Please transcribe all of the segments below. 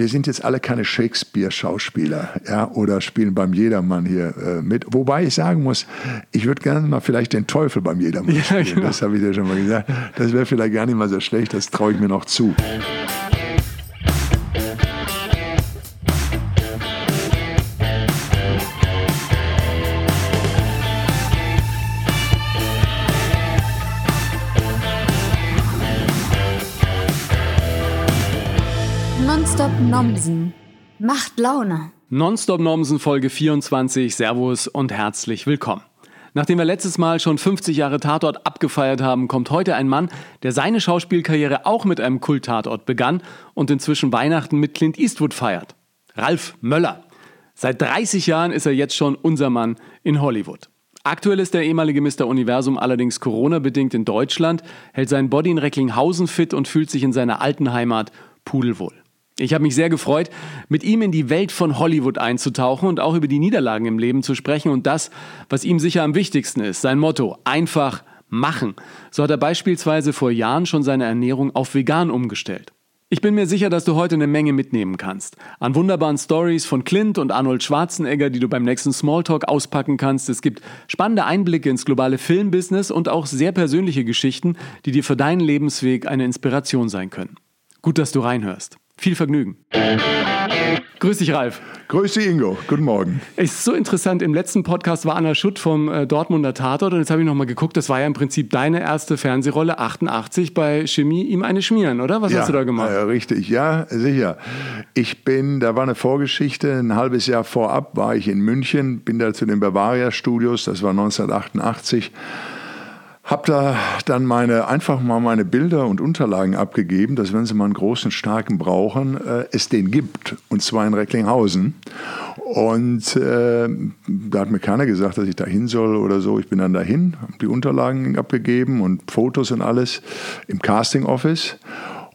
wir sind jetzt alle keine Shakespeare-Schauspieler ja, oder spielen beim Jedermann hier äh, mit. Wobei ich sagen muss, ich würde gerne mal vielleicht den Teufel beim Jedermann ja, spielen. Genau. Das habe ich dir schon mal gesagt. Das wäre vielleicht gar nicht mal so schlecht, das traue ich mir noch zu. Nomsen. Macht Laune. Nonstop Nomsen Folge 24. Servus und herzlich willkommen. Nachdem wir letztes Mal schon 50 Jahre Tatort abgefeiert haben, kommt heute ein Mann, der seine Schauspielkarriere auch mit einem Kult-Tatort begann und inzwischen Weihnachten mit Clint Eastwood feiert. Ralf Möller. Seit 30 Jahren ist er jetzt schon unser Mann in Hollywood. Aktuell ist der ehemalige Mr. Universum allerdings Corona-bedingt in Deutschland, hält seinen Body in Recklinghausen fit und fühlt sich in seiner alten Heimat pudelwohl. Ich habe mich sehr gefreut, mit ihm in die Welt von Hollywood einzutauchen und auch über die Niederlagen im Leben zu sprechen und das, was ihm sicher am wichtigsten ist, sein Motto, einfach machen. So hat er beispielsweise vor Jahren schon seine Ernährung auf vegan umgestellt. Ich bin mir sicher, dass du heute eine Menge mitnehmen kannst. An wunderbaren Stories von Clint und Arnold Schwarzenegger, die du beim nächsten Smalltalk auspacken kannst. Es gibt spannende Einblicke ins globale Filmbusiness und auch sehr persönliche Geschichten, die dir für deinen Lebensweg eine Inspiration sein können. Gut, dass du reinhörst. Viel Vergnügen. Grüß dich, Ralf. Grüß dich, Ingo. Guten Morgen. Es ist so interessant. Im letzten Podcast war Anna Schutt vom äh, Dortmunder Tatort und jetzt habe ich nochmal geguckt. Das war ja im Prinzip deine erste Fernsehrolle, 88 bei Chemie, ihm eine schmieren, oder? Was ja, hast du da gemacht? Ja, richtig. Ja, sicher. Ich bin, da war eine Vorgeschichte. Ein halbes Jahr vorab war ich in München, bin da zu den Bavaria Studios. Das war 1988 habe da dann meine, einfach mal meine Bilder und Unterlagen abgegeben, dass wenn Sie mal einen großen, starken brauchen, äh, es den gibt. Und zwar in Recklinghausen. Und äh, da hat mir keiner gesagt, dass ich da hin soll oder so. Ich bin dann dahin, habe die Unterlagen abgegeben und Fotos und alles im Casting Office.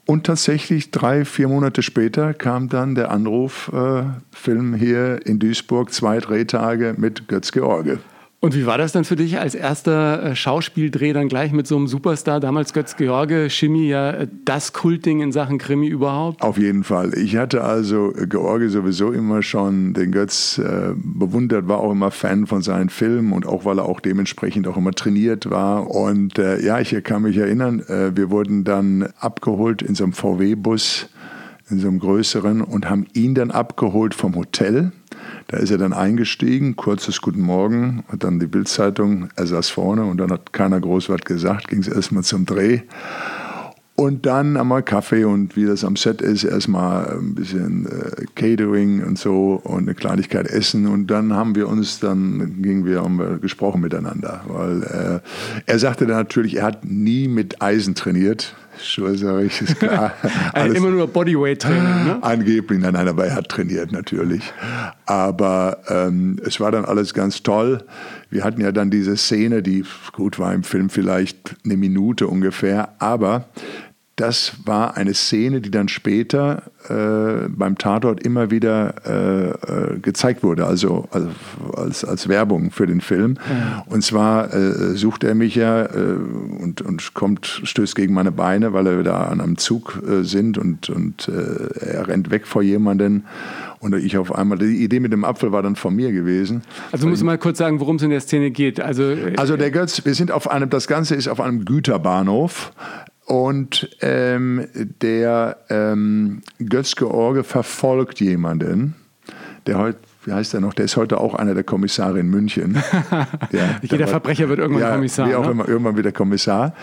Und tatsächlich drei, vier Monate später kam dann der Anruf, äh, Film hier in Duisburg, zwei Drehtage mit Götz George. Und wie war das dann für dich als erster äh, Schauspieldreh dann gleich mit so einem Superstar, damals Götz George, Chemie, ja äh, das Kultding in Sachen Krimi überhaupt? Auf jeden Fall. Ich hatte also äh, George sowieso immer schon den Götz äh, bewundert, war auch immer Fan von seinen Filmen und auch weil er auch dementsprechend auch immer trainiert war. Und äh, ja, ich kann mich erinnern, äh, wir wurden dann abgeholt in so einem VW-Bus, in so einem größeren und haben ihn dann abgeholt vom Hotel da ist er dann eingestiegen, kurzes Guten Morgen und dann die Bildzeitung, er saß vorne und dann hat keiner groß was gesagt, ging es erstmal zum Dreh. Und dann einmal Kaffee und wie das am Set ist, erstmal ein bisschen äh, Catering und so und eine Kleinigkeit essen. Und dann haben wir uns, dann gingen wir, haben wir gesprochen miteinander. Weil äh, er sagte dann natürlich, er hat nie mit Eisen trainiert. Schon sage ich, ist klar. Alles Immer nur Bodyweight-Training, ne? Angeblich, nein, nein, aber er hat trainiert natürlich. Aber ähm, es war dann alles ganz toll. Wir hatten ja dann diese Szene, die gut war im Film vielleicht eine Minute ungefähr, aber das war eine Szene, die dann später äh, beim Tatort immer wieder äh, äh, gezeigt wurde, also, also, als, als Werbung für den Film. Ja. Und zwar äh, sucht er mich ja äh, und, und kommt, stößt gegen meine Beine, weil er da an einem Zug äh, sind und, und er rennt weg vor jemanden. Und ich auf einmal, die Idee mit dem Apfel war dann von mir gewesen. Also muss mal kurz sagen, worum es in der Szene geht. Also, also der Götz, wir sind auf einem, das Ganze ist auf einem Güterbahnhof. Und ähm, der ähm, Götz-George verfolgt jemanden, der heute, wie heißt der noch, der ist heute auch einer der Kommissare in München. Der, Jeder der, Verbrecher wird irgendwann ja, Kommissar. Wie auch ne? immer, irgendwann wieder Kommissar.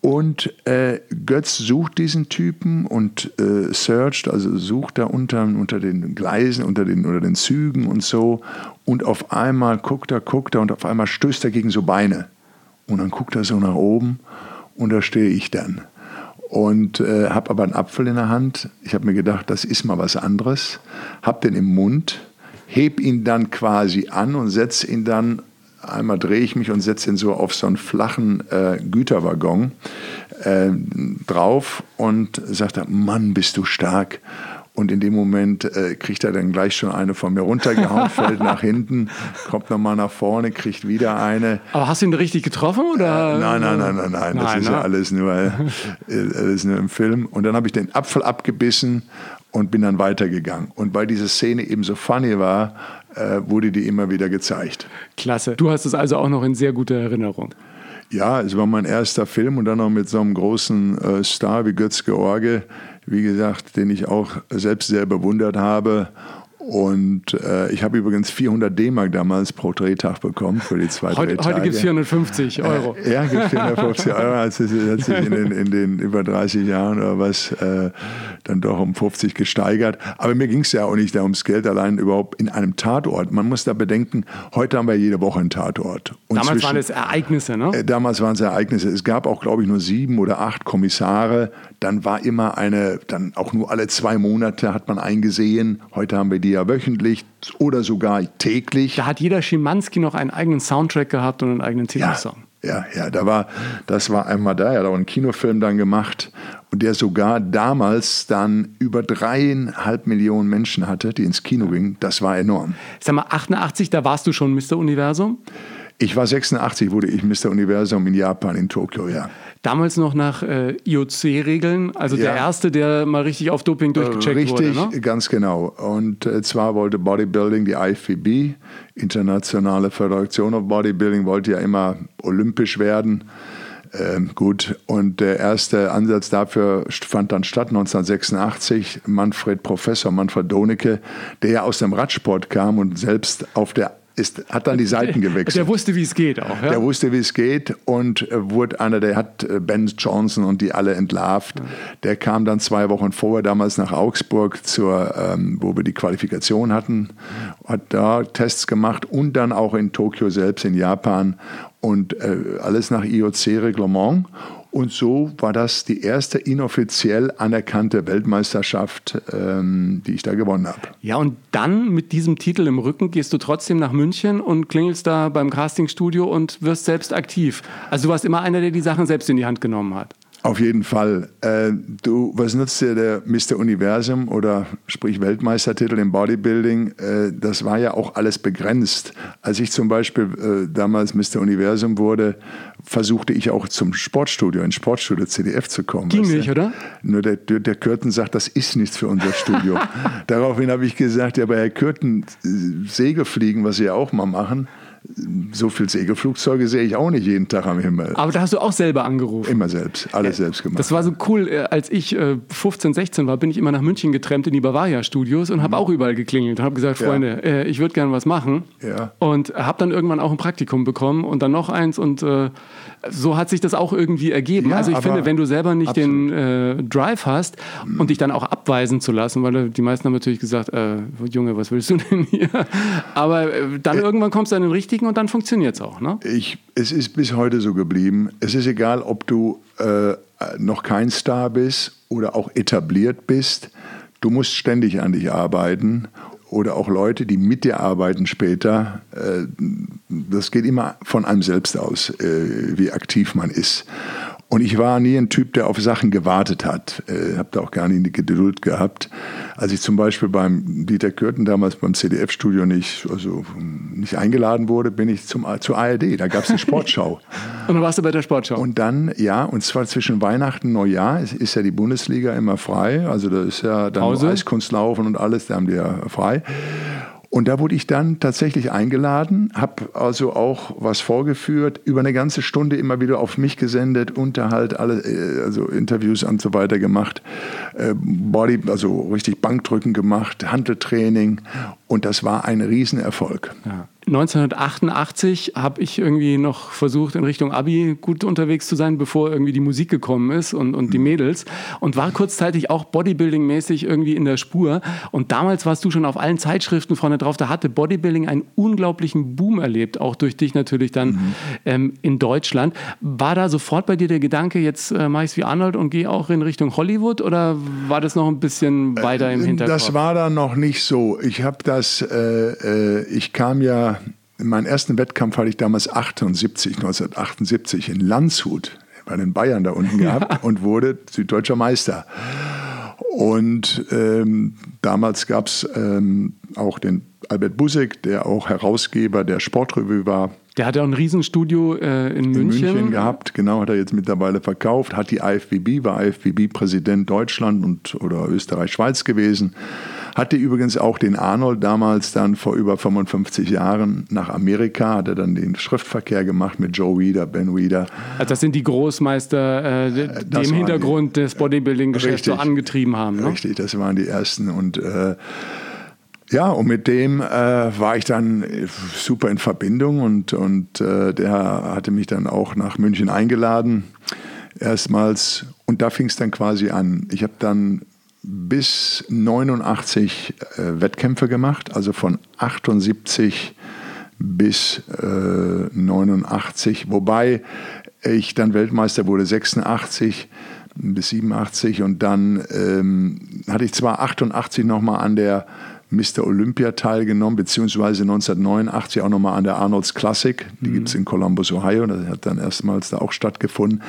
Und äh, Götz sucht diesen Typen und äh, searcht, also sucht da unter, unter den Gleisen, unter den, unter den Zügen und so. Und auf einmal guckt er, guckt er und auf einmal stößt er gegen so Beine. Und dann guckt er so nach oben und da stehe ich dann. Und äh, habe aber einen Apfel in der Hand. Ich habe mir gedacht, das ist mal was anderes. Habe den im Mund, heb ihn dann quasi an und setze ihn dann, einmal drehe ich mich und setze ihn so auf so einen flachen äh, Güterwaggon äh, drauf und sagte, Mann, bist du stark. Und in dem Moment äh, kriegt er dann gleich schon eine von mir runtergehauen, fällt nach hinten, kommt nochmal nach vorne, kriegt wieder eine. Aber hast du ihn richtig getroffen? Oder? Äh, nein, nein, nein, nein, nein. Das nein, ist ne? ja alles nur, äh, alles nur im Film. Und dann habe ich den Apfel abgebissen und bin dann weitergegangen. Und weil diese Szene eben so funny war, äh, wurde die immer wieder gezeigt. Klasse. Du hast es also auch noch in sehr guter Erinnerung. Ja, es war mein erster Film und dann noch mit so einem großen äh, Star wie Götz George, wie gesagt, den ich auch selbst sehr bewundert habe und äh, ich habe übrigens 400 D-Mark damals pro Drehtag bekommen für die zwei Heute, Drehtage. heute gibt es 450 Euro. Äh, ja, gibt 450 Euro. Hat sich, hat sich in, den, in, den, über 30 Jahren oder was äh, dann doch um 50 gesteigert. Aber mir ging es ja auch nicht da ums Geld allein überhaupt in einem Tatort. Man muss da bedenken, heute haben wir jede Woche einen Tatort. Und damals zwischen, waren es Ereignisse, ne? Äh, damals waren es Ereignisse. Es gab auch, glaube ich, nur sieben oder acht Kommissare. Dann war immer eine, dann auch nur alle zwei Monate hat man eingesehen. Heute haben wir die ja wöchentlich oder sogar täglich. Da hat jeder Schimanski noch einen eigenen Soundtrack gehabt und einen eigenen Titelsong. Ja, ja, ja, da war, das war einmal da, er hat auch einen Kinofilm dann gemacht und der sogar damals dann über dreieinhalb Millionen Menschen hatte, die ins Kino gingen. Das war enorm. Sag mal, 88, da warst du schon Mr. Universum? Ich war 86, wurde ich Mr. Universum in Japan, in Tokio, ja. Damals noch nach äh, IOC-Regeln, also ja. der erste, der mal richtig auf Doping durchgecheckt richtig, wurde. Richtig, ne? ganz genau. Und äh, zwar wollte Bodybuilding, die IFBB, Internationale Föderation of Bodybuilding, wollte ja immer olympisch werden. Ähm, gut, und der erste Ansatz dafür fand dann statt 1986. Manfred, Professor Manfred Donecke, der ja aus dem Radsport kam und selbst auf der ist, hat dann die Seiten gewechselt. Der wusste, wie es geht auch. Ja? Der wusste, wie es geht und wurde einer, der hat äh, Ben Johnson und die alle entlarvt. Ja. Der kam dann zwei Wochen vorher damals nach Augsburg, zur, ähm, wo wir die Qualifikation hatten, hat da Tests gemacht und dann auch in Tokio selbst, in Japan und äh, alles nach IOC-Reglement. Und so war das die erste inoffiziell anerkannte Weltmeisterschaft, ähm, die ich da gewonnen habe. Ja, und dann mit diesem Titel im Rücken gehst du trotzdem nach München und klingelst da beim Castingstudio und wirst selbst aktiv. Also du warst immer einer, der die Sachen selbst in die Hand genommen hat. Auf jeden Fall. Äh, du, was nutzt dir der Mr. Universum oder sprich Weltmeistertitel im Bodybuilding? Äh, das war ja auch alles begrenzt. Als ich zum Beispiel äh, damals Mr. Universum wurde, versuchte ich auch zum Sportstudio, ins Sportstudio CDF zu kommen. Ging nicht, oder? Nur der, der Kürten sagt, das ist nichts für unser Studio. Daraufhin habe ich gesagt, ja, bei Herr Kürten Segelfliegen, was Sie ja auch mal machen, so viele Segelflugzeuge sehe ich auch nicht jeden Tag am Himmel. Aber da hast du auch selber angerufen. Immer selbst, alles selbst gemacht. Das war so cool. Äh, als ich 15, äh, 16 war, bin ich immer nach München getrennt in die Bavaria-Studios und habe mhm. auch überall geklingelt und habe gesagt, Freunde, ja. Äh, ich würde gerne was machen. Ja. Und habe dann irgendwann auch ein Praktikum bekommen und dann noch eins und so hat sich das auch irgendwie ergeben. Ja, also ich finde, wenn du selber nicht absolut. den äh, Drive hast mhm. und dich dann auch abweisen zu lassen, weil die meisten haben natürlich gesagt, äh, Junge, was willst du denn hier? Aber dann irgendwann kommst du an den richtigen richtigen und dann funktioniert es auch. Ne? Ich, es ist bis heute so geblieben. Es ist egal, ob du äh, noch kein Star bist oder auch etabliert bist. Du musst ständig an dich arbeiten oder auch Leute, die mit dir arbeiten später. Äh, das geht immer von einem selbst aus, äh, wie aktiv man ist. Und ich war nie ein Typ, der auf Sachen gewartet hat. Äh, habe da auch gar nie die Geduld gehabt. Als ich zum Beispiel beim Dieter Kürten damals beim CDF-Studio nicht, also nicht eingeladen wurde, bin ich zum, zur ARD. Da gab es eine Sportschau. und dann warst du bei der Sportschau? Und dann, ja, und zwar zwischen Weihnachten und Neujahr ist, ist ja die Bundesliga immer frei. Also da ist ja dann. Eiskunstlaufen und alles, da haben die ja frei. Und da wurde ich dann tatsächlich eingeladen, habe also auch was vorgeführt, über eine ganze Stunde immer wieder auf mich gesendet, Unterhalt, alle, äh, also Interviews und so weiter gemacht, äh, Body, also richtig Bankdrücken gemacht, Handeltraining und das war ein Riesenerfolg. Ja. 1988 habe ich irgendwie noch versucht, in Richtung Abi gut unterwegs zu sein, bevor irgendwie die Musik gekommen ist und, und die mhm. Mädels. Und war kurzzeitig auch Bodybuilding-mäßig irgendwie in der Spur. Und damals warst du schon auf allen Zeitschriften vorne drauf. Da hatte Bodybuilding einen unglaublichen Boom erlebt, auch durch dich natürlich dann mhm. ähm, in Deutschland. War da sofort bei dir der Gedanke, jetzt äh, mache ich es wie Arnold und gehe auch in Richtung Hollywood? Oder war das noch ein bisschen weiter im äh, Hintergrund? Das war da noch nicht so. Ich habe das, äh, äh, ich kam ja meinen ersten Wettkampf hatte ich damals 78, 1978 in Landshut bei den Bayern da unten gehabt ja. und wurde süddeutscher Meister. Und ähm, damals gab es ähm, auch den Albert Busek, der auch Herausgeber der Sportrevue war. Der hat ja auch ein Riesenstudio äh, in, München. in München. gehabt, genau, hat er jetzt mittlerweile verkauft, hat die IFBB, war IFBB-Präsident Deutschland und oder Österreich-Schweiz gewesen. Hatte übrigens auch den Arnold damals dann vor über 55 Jahren nach Amerika, hat er dann den Schriftverkehr gemacht mit Joe Weeder, Ben Weeder. Also das sind die Großmeister, äh, die im Hintergrund die, des Bodybuilding-Geschäfts so angetrieben haben. Ne? Richtig, das waren die ersten und äh, ja, und mit dem äh, war ich dann super in Verbindung und, und äh, der hatte mich dann auch nach München eingeladen. Erstmals, und da fing es dann quasi an. Ich habe dann bis 89 äh, Wettkämpfe gemacht, also von 78 bis äh, 89, wobei ich dann Weltmeister wurde 86 bis 87 und dann ähm, hatte ich zwar 88 nochmal an der Mr. Olympia teilgenommen, beziehungsweise 1989 auch nochmal an der Arnold's Classic. Die mhm. gibt es in Columbus, Ohio. Das hat dann erstmals da auch stattgefunden.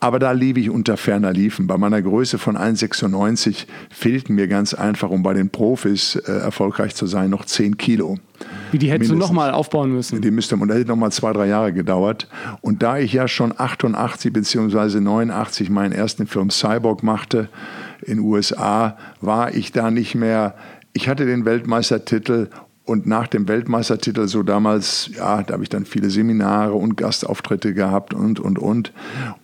Aber da liebe ich unter ferner Liefen. Bei meiner Größe von 1,96 fehlten mir ganz einfach, um bei den Profis äh, erfolgreich zu sein, noch 10 Kilo. Wie die hättest Mindestens. du nochmal aufbauen müssen? Die müsste, und das hätte nochmal zwei, drei Jahre gedauert. Und da ich ja schon 88 beziehungsweise 89 meinen ersten Film Cyborg machte in USA, war ich da nicht mehr ich hatte den Weltmeistertitel und nach dem Weltmeistertitel so damals, ja, da habe ich dann viele Seminare und Gastauftritte gehabt und, und, und.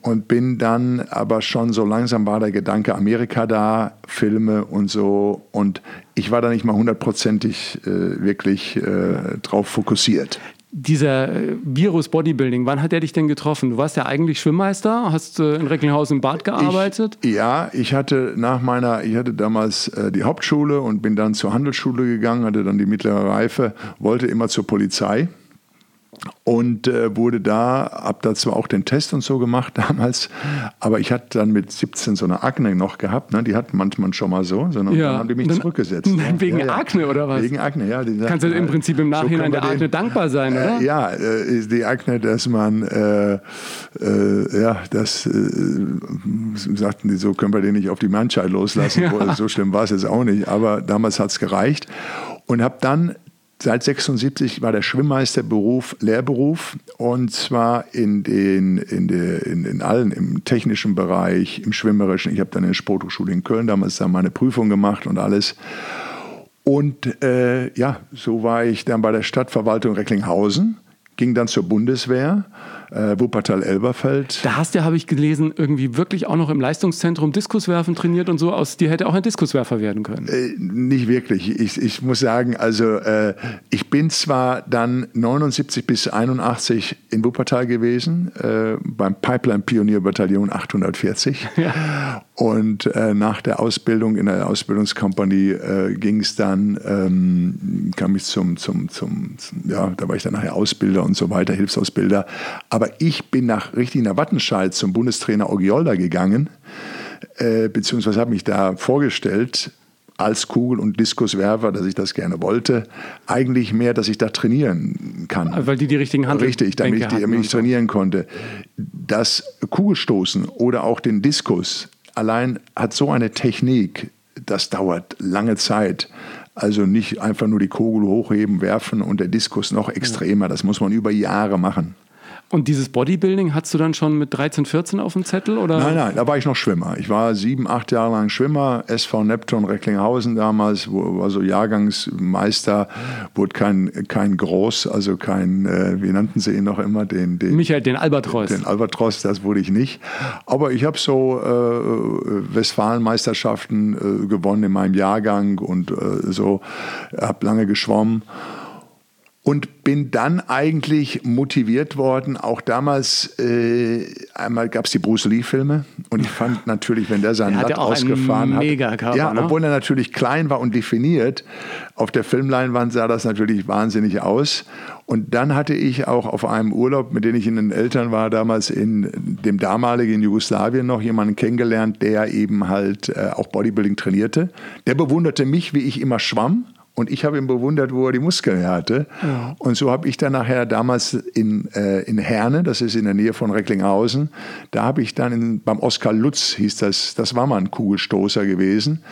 Und bin dann aber schon so langsam war der Gedanke Amerika da, Filme und so. Und ich war da nicht mal hundertprozentig äh, wirklich äh, drauf fokussiert dieser äh, Virus Bodybuilding, wann hat er dich denn getroffen? Du warst ja eigentlich Schwimmmeister, hast äh, in Recklinghausen im Bad gearbeitet? Ich, ja, ich hatte nach meiner, ich hatte damals äh, die Hauptschule und bin dann zur Handelsschule gegangen, hatte dann die mittlere Reife, wollte immer zur Polizei und äh, wurde da, hab da zwar auch den Test und so gemacht damals, aber ich hatte dann mit 17 so eine Akne noch gehabt, ne? die hat manchmal schon mal so, sondern ja. dann haben die mich dann, zurückgesetzt. Ne? Wegen ja, Akne oder was? Wegen Akne, ja. Die Kannst du im Prinzip im Nachhinein so der Akne den, dankbar sein, oder? Äh, ja, äh, die Akne, dass man, äh, äh, ja, das äh, sagten die, so können wir den nicht auf die Menschheit loslassen, ja. so schlimm war es jetzt auch nicht, aber damals hat es gereicht und habe dann Seit 76 war der Schwimmmeisterberuf Lehrberuf und zwar in, den, in, der, in, in allen, im technischen Bereich, im Schwimmerischen. Ich habe dann in der Sporthochschule in Köln damals dann meine Prüfung gemacht und alles. Und äh, ja, so war ich dann bei der Stadtverwaltung Recklinghausen, ging dann zur Bundeswehr äh, Wuppertal-Elberfeld. Da hast du, habe ich gelesen, irgendwie wirklich auch noch im Leistungszentrum Diskuswerfen trainiert und so. Aus dir hätte auch ein Diskuswerfer werden können. Äh, nicht wirklich. Ich, ich muss sagen, also äh, ich bin zwar dann 79 bis 81 in Wuppertal gewesen, äh, beim Pipeline-Pionierbataillon 840. Ja. Und äh, nach der Ausbildung in der Ausbildungskompanie äh, ging es dann, ähm, kam ich zum, zum, zum, ja, da war ich dann nachher Ausbilder und so weiter, Hilfsausbilder. Aber ich bin nach richtig nach Wattenscheid zum Bundestrainer Ogiolda gegangen, äh, beziehungsweise habe mich da vorgestellt als Kugel- und Diskuswerfer, dass ich das gerne wollte. Eigentlich mehr, dass ich da trainieren kann. Weil die die richtigen Hand Richtig, damit ich, die, damit ich trainieren konnte. Das Kugelstoßen oder auch den Diskus allein hat so eine Technik, das dauert lange Zeit. Also nicht einfach nur die Kugel hochheben, werfen und der Diskus noch extremer. Das muss man über Jahre machen. Und dieses Bodybuilding hast du dann schon mit 13, 14 auf dem Zettel? Oder? Nein, nein, da war ich noch Schwimmer. Ich war sieben, acht Jahre lang Schwimmer, SV Neptun Recklinghausen damals, wo, war so Jahrgangsmeister, wurde kein, kein Groß, also kein, äh, wie nannten sie ihn noch immer? Den, den, Michael, den Albatros. Den Albatros, das wurde ich nicht. Aber ich habe so äh, Westfalenmeisterschaften äh, gewonnen in meinem Jahrgang und äh, so, habe lange geschwommen und bin dann eigentlich motiviert worden. Auch damals, äh, einmal gab es die Bruce Lee-Filme und ich fand natürlich, wenn der seinen Latt ausgefahren hat, ja, ne? obwohl er natürlich klein war und definiert, auf der Filmleinwand sah das natürlich wahnsinnig aus. Und dann hatte ich auch auf einem Urlaub, mit dem ich in den Eltern war, damals in dem damaligen Jugoslawien noch jemanden kennengelernt, der eben halt äh, auch Bodybuilding trainierte. Der bewunderte mich, wie ich immer schwamm und ich habe ihn bewundert, wo er die Muskeln hatte. Ja. Und so habe ich dann nachher damals in, äh, in Herne, das ist in der Nähe von Recklinghausen, da habe ich dann in, beim Oskar Lutz, hieß das, das war mal ein Kugelstoßer gewesen.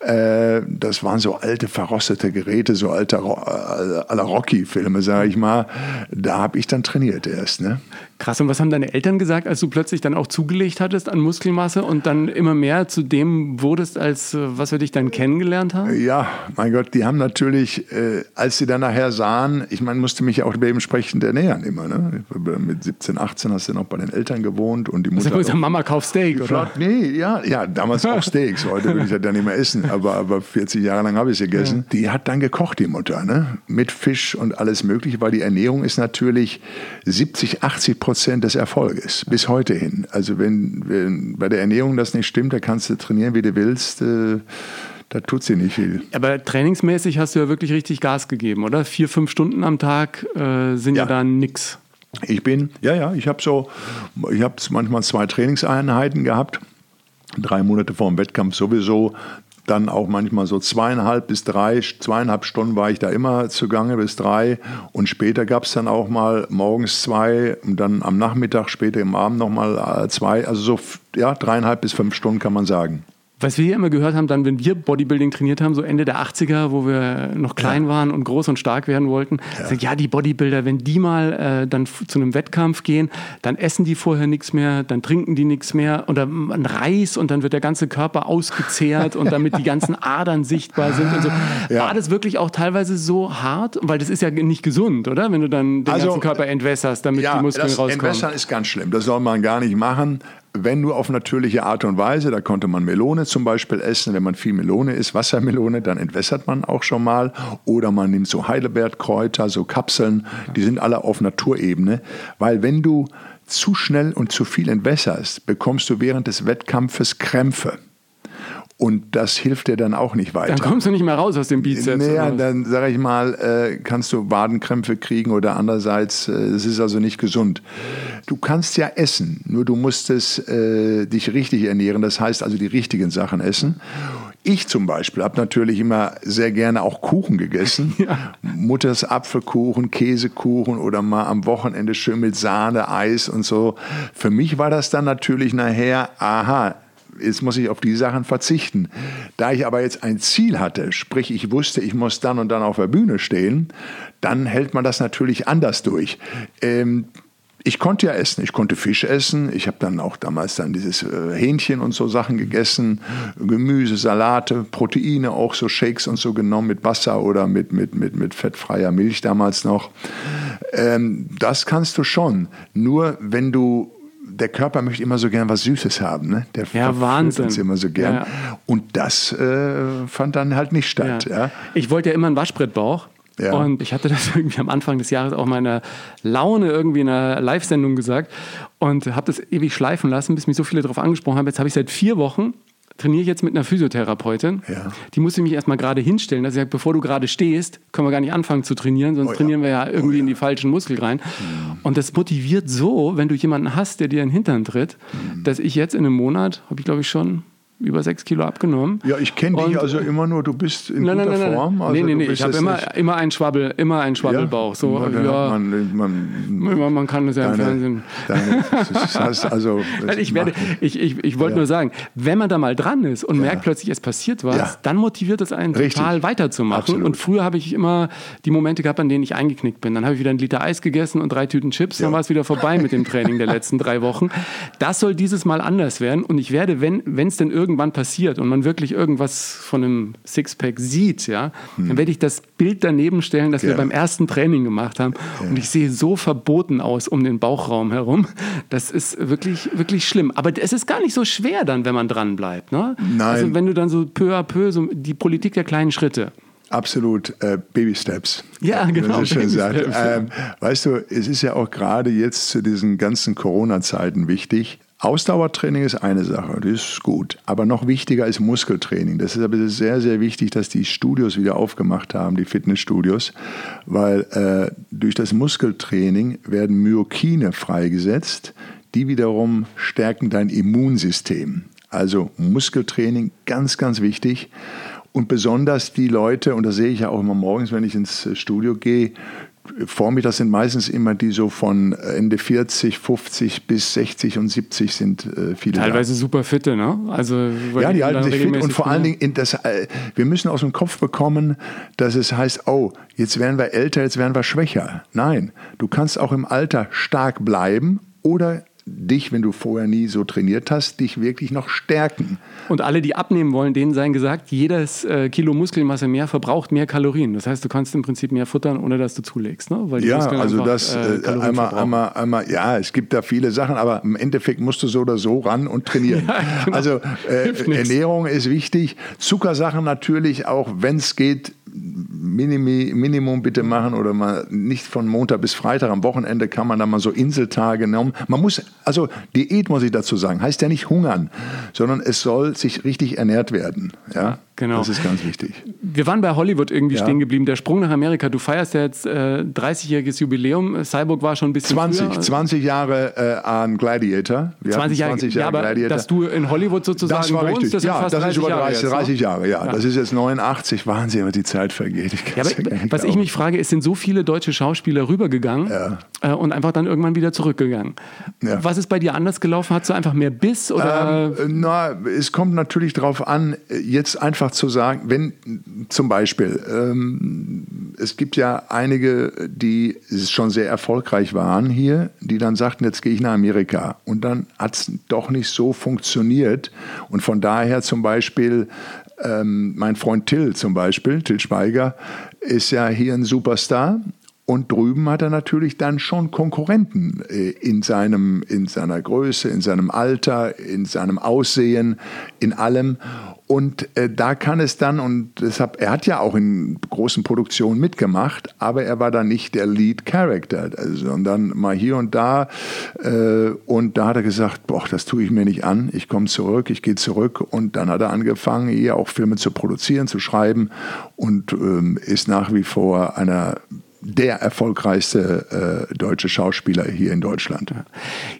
Äh, das waren so alte, verrostete Geräte, so alte, äh, aller Rocky-Filme, sage ich mal. Da habe ich dann trainiert erst. Ne? Krass, und was haben deine Eltern gesagt, als du plötzlich dann auch zugelegt hattest an Muskelmasse und dann immer mehr zu dem wurdest, als äh, was wir dich dann kennengelernt haben? Ja, mein Gott, die haben natürlich, äh, als sie dann nachher sahen, ich meine, musste mich ja auch dementsprechend ernähren immer. Ne? Mit 17, 18 hast du noch bei den Eltern gewohnt und die Mutter. Also, gesagt, Mama kauft Steak, oder? Nee, ja, ja, damals auch Steaks. Heute würde ich das dann nicht mehr essen, aber, aber 40 Jahre lang habe ich es gegessen. Ja. Die hat dann gekocht, die Mutter, ne? mit Fisch und alles Mögliche, weil die Ernährung ist natürlich 70, 80 Prozent Prozent des Erfolges bis heute hin. Also wenn, wenn, bei der Ernährung das nicht stimmt, da kannst du trainieren, wie du willst. Äh, da tut sie nicht viel. Aber trainingsmäßig hast du ja wirklich richtig Gas gegeben, oder? Vier, fünf Stunden am Tag äh, sind ja, ja dann nix. Ich bin, ja, ja, ich habe so, ich habe manchmal zwei Trainingseinheiten gehabt drei Monate vor dem Wettkampf sowieso, dann auch manchmal so zweieinhalb bis drei, zweieinhalb Stunden war ich da immer zugange bis drei und später gab es dann auch mal morgens zwei und dann am Nachmittag, später im Abend nochmal äh, zwei, also so ja, dreieinhalb bis fünf Stunden kann man sagen. Was wir hier immer gehört haben, dann, wenn wir Bodybuilding trainiert haben, so Ende der 80er, wo wir noch klein ja. waren und groß und stark werden wollten, ja, sagt, ja die Bodybuilder, wenn die mal äh, dann zu einem Wettkampf gehen, dann essen die vorher nichts mehr, dann trinken die nichts mehr oder ein Reis und dann wird der ganze Körper ausgezehrt und damit die ganzen Adern sichtbar sind und so. Ja. War das wirklich auch teilweise so hart? Weil das ist ja nicht gesund, oder? Wenn du dann den also, ganzen Körper entwässerst, damit die Muskeln das rauskommen. Entwässern ist ganz schlimm. Das soll man gar nicht machen wenn nur auf natürliche Art und Weise, da konnte man Melone zum Beispiel essen. Wenn man viel Melone isst, Wassermelone, dann entwässert man auch schon mal. Oder man nimmt so Heidelbeerkräuter, so Kapseln, die sind alle auf Naturebene. Weil wenn du zu schnell und zu viel entwässerst, bekommst du während des Wettkampfes Krämpfe. Und das hilft dir dann auch nicht weiter. Dann kommst du nicht mehr raus aus dem Bizeps. Naja, dann sage ich mal, äh, kannst du Wadenkrämpfe kriegen oder andererseits, es äh, ist also nicht gesund. Du kannst ja essen, nur du musst es, äh, dich richtig ernähren, das heißt also die richtigen Sachen essen. Ich zum Beispiel habe natürlich immer sehr gerne auch Kuchen gegessen. Ja. Mutters Apfelkuchen, Käsekuchen oder mal am Wochenende schön mit Sahne, Eis und so. Für mich war das dann natürlich nachher, aha, jetzt muss ich auf die Sachen verzichten. Da ich aber jetzt ein Ziel hatte, sprich ich wusste, ich muss dann und dann auf der Bühne stehen, dann hält man das natürlich anders durch. Ähm, ich konnte ja essen, ich konnte Fisch essen, ich habe dann auch damals dann dieses äh, Hähnchen und so Sachen gegessen, Gemüse, Salate, Proteine, auch so Shakes und so genommen mit Wasser oder mit, mit, mit, mit fettfreier Milch damals noch. Ähm, das kannst du schon, nur wenn du der Körper möchte immer so gern was Süßes haben. Ne? Der ja, Wahnsinn. uns immer so gern. Ja. Und das äh, fand dann halt nicht statt. Ja. Ich wollte ja immer einen Waschbrettbauch. Ja. Und ich hatte das irgendwie am Anfang des Jahres auch meiner Laune irgendwie in einer Live-Sendung gesagt und habe das ewig schleifen lassen, bis mich so viele darauf angesprochen haben. Jetzt habe ich seit vier Wochen trainiere ich jetzt mit einer Physiotherapeutin. Ja. Die muss ich mich erstmal gerade hinstellen. Dass ich sage, bevor du gerade stehst, können wir gar nicht anfangen zu trainieren, sonst oh ja. trainieren wir ja irgendwie oh ja. in die falschen Muskeln rein. Mhm. Und das motiviert so, wenn du jemanden hast, der dir in den Hintern tritt, mhm. dass ich jetzt in einem Monat, habe ich glaube ich schon über sechs Kilo abgenommen. Ja, ich kenne dich also immer nur, du bist in nein, guter nein, nein, Form. Also nee, nee, nee, ich habe immer, immer einen Schwabbel, immer einen Schwabbelbauch. So, ja, ja man, man, man, kann das ja deine, im Fernsehen. Deine, das heißt also, ich werde, ich, ich, ich wollte ja. nur sagen, wenn man da mal dran ist und ja. merkt plötzlich, es passiert was, dann motiviert es einen Richtig. total weiterzumachen. Absolut. Und früher habe ich immer die Momente gehabt, an denen ich eingeknickt bin. Dann habe ich wieder einen Liter Eis gegessen und drei Tüten Chips, dann war es wieder vorbei mit dem Training der letzten drei Wochen. Das soll dieses Mal anders werden und ich werde, wenn es denn irgendwann passiert und man wirklich irgendwas von einem Sixpack sieht, ja, hm. dann werde ich das Bild daneben stellen, das ja. wir beim ersten Training gemacht haben. Ja. Und ich sehe so verboten aus um den Bauchraum herum. Das ist wirklich, wirklich schlimm. Aber es ist gar nicht so schwer dann, wenn man dran bleibt. Ne? Nein. Also wenn du dann so peu à peu, so die Politik der kleinen Schritte. Absolut, äh, Baby Steps. Ja, genau. Schön sagt. Ähm, weißt du, es ist ja auch gerade jetzt zu diesen ganzen Corona-Zeiten wichtig, Ausdauertraining ist eine Sache, das ist gut. Aber noch wichtiger ist Muskeltraining. Das ist aber sehr, sehr wichtig, dass die Studios wieder aufgemacht haben, die Fitnessstudios, weil äh, durch das Muskeltraining werden Myokine freigesetzt, die wiederum stärken dein Immunsystem. Also Muskeltraining ganz, ganz wichtig. Und besonders die Leute, und das sehe ich ja auch immer morgens, wenn ich ins Studio gehe, Vormittags sind meistens immer die so von Ende 40, 50 bis 60 und 70 sind äh, viele. Teilweise da. super fitte, ne? Also ja, die halten sich fit und vor allen Dingen, in das, äh, wir müssen aus dem Kopf bekommen, dass es heißt, oh, jetzt werden wir älter, jetzt werden wir schwächer. Nein, du kannst auch im Alter stark bleiben oder dich, wenn du vorher nie so trainiert hast, dich wirklich noch stärken. Und alle, die abnehmen wollen, denen sei gesagt, jedes äh, Kilo Muskelmasse mehr verbraucht mehr Kalorien. Das heißt, du kannst im Prinzip mehr futtern, ohne dass du zulegst. Ne? ja, Muskeln also einfach, das äh, äh einmal, einmal, einmal, ja, es gibt da viele Sachen, aber im Endeffekt musst du so oder so ran und trainieren. ja, genau. Also äh, Ernährung ist wichtig. Zuckersachen natürlich auch, wenn es geht, Minimi, Minimum bitte machen oder mal nicht von Montag bis Freitag. Am Wochenende kann man da mal so Inseltage nehmen. Man muss, also Diät muss ich dazu sagen, heißt ja nicht hungern, sondern es soll sich richtig ernährt werden. Ja? Genau. Das ist ganz wichtig. Wir waren bei Hollywood irgendwie ja. stehen geblieben. Der Sprung nach Amerika, du feierst ja jetzt äh, 30-jähriges Jubiläum. Cyborg war schon ein bisschen 20, früher. 20 Jahre äh, an Gladiator. Wir 20 Jahre, 20 Jahre ja, aber Gladiator. dass du in Hollywood sozusagen das war wohnst, richtig. das ja, das 30 ist über 30 Jahre, 30 Jahre, ja. ja. Das ist jetzt 89. Wahnsinn, wie die Zeit vergeht. Ich ja, aber, was ich mich frage, es sind so viele deutsche Schauspieler rübergegangen äh, und einfach dann irgendwann wieder zurückgegangen. Was ist bei dir anders gelaufen? Hast du einfach mehr Biss? Oder? Ähm, na, es kommt natürlich darauf an, jetzt einfach zu sagen, wenn zum Beispiel, ähm, es gibt ja einige, die schon sehr erfolgreich waren hier, die dann sagten, jetzt gehe ich nach Amerika. Und dann hat es doch nicht so funktioniert. Und von daher zum Beispiel, ähm, mein Freund Till zum Beispiel, Till Speiger, ist ja hier ein Superstar und drüben hat er natürlich dann schon Konkurrenten äh, in, seinem, in seiner Größe, in seinem Alter, in seinem Aussehen, in allem. Und äh, da kann es dann, und deshalb, er hat ja auch in großen Produktionen mitgemacht, aber er war dann nicht der Lead Character, also, sondern mal hier und da. Äh, und da hat er gesagt, boah, das tue ich mir nicht an, ich komme zurück, ich gehe zurück. Und dann hat er angefangen, hier auch Filme zu produzieren, zu schreiben und ähm, ist nach wie vor einer der erfolgreichste äh, deutsche Schauspieler hier in Deutschland.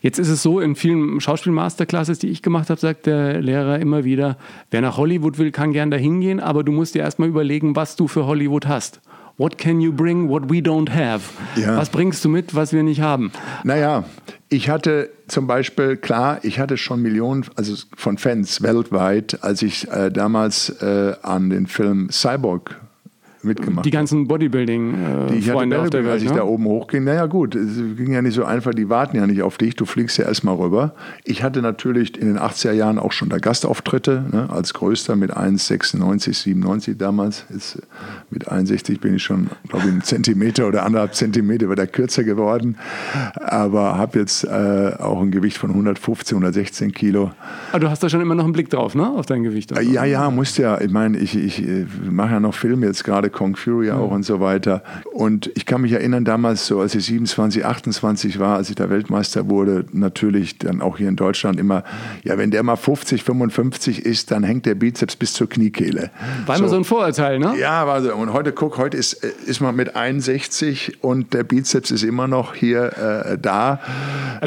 Jetzt ist es so, in vielen Schauspiel-Masterclasses, die ich gemacht habe, sagt der Lehrer immer wieder, wer nach Hollywood will, kann gern dahin gehen, aber du musst dir erstmal überlegen, was du für Hollywood hast. What can you bring, what we don't have? Ja. Was bringst du mit, was wir nicht haben? Naja, ich hatte zum Beispiel, klar, ich hatte schon Millionen also von Fans weltweit, als ich äh, damals äh, an den Film Cyborg mitgemacht. Die ganzen Bodybuilding-Freunde äh, auf der Welt. Als ich ne? da oben hochging, naja gut, es ging ja nicht so einfach, die warten ja nicht auf dich, du fliegst ja erstmal rüber. Ich hatte natürlich in den 80er Jahren auch schon da Gastauftritte, ne, als größter mit 1,96, 97 damals. Jetzt mit 61 bin ich schon, glaube ich, einen Zentimeter oder anderthalb Zentimeter wieder kürzer geworden. Aber habe jetzt äh, auch ein Gewicht von 115, 116 Kilo. Aber du hast da schon immer noch einen Blick drauf, ne, auf dein Gewicht? Also. Ja, ja, musst ja. Ich meine, ich, ich mache ja noch Filme jetzt gerade Kong Fury auch mhm. und so weiter. Und ich kann mich erinnern, damals, so als ich 27, 28 war, als ich da Weltmeister wurde, natürlich dann auch hier in Deutschland immer, ja, wenn der mal 50, 55 ist, dann hängt der Bizeps bis zur Kniekehle. War immer so ein Vorurteil, ne? Ja, war so. Und heute, guck, heute ist, ist man mit 61 und der Bizeps ist immer noch hier äh, da.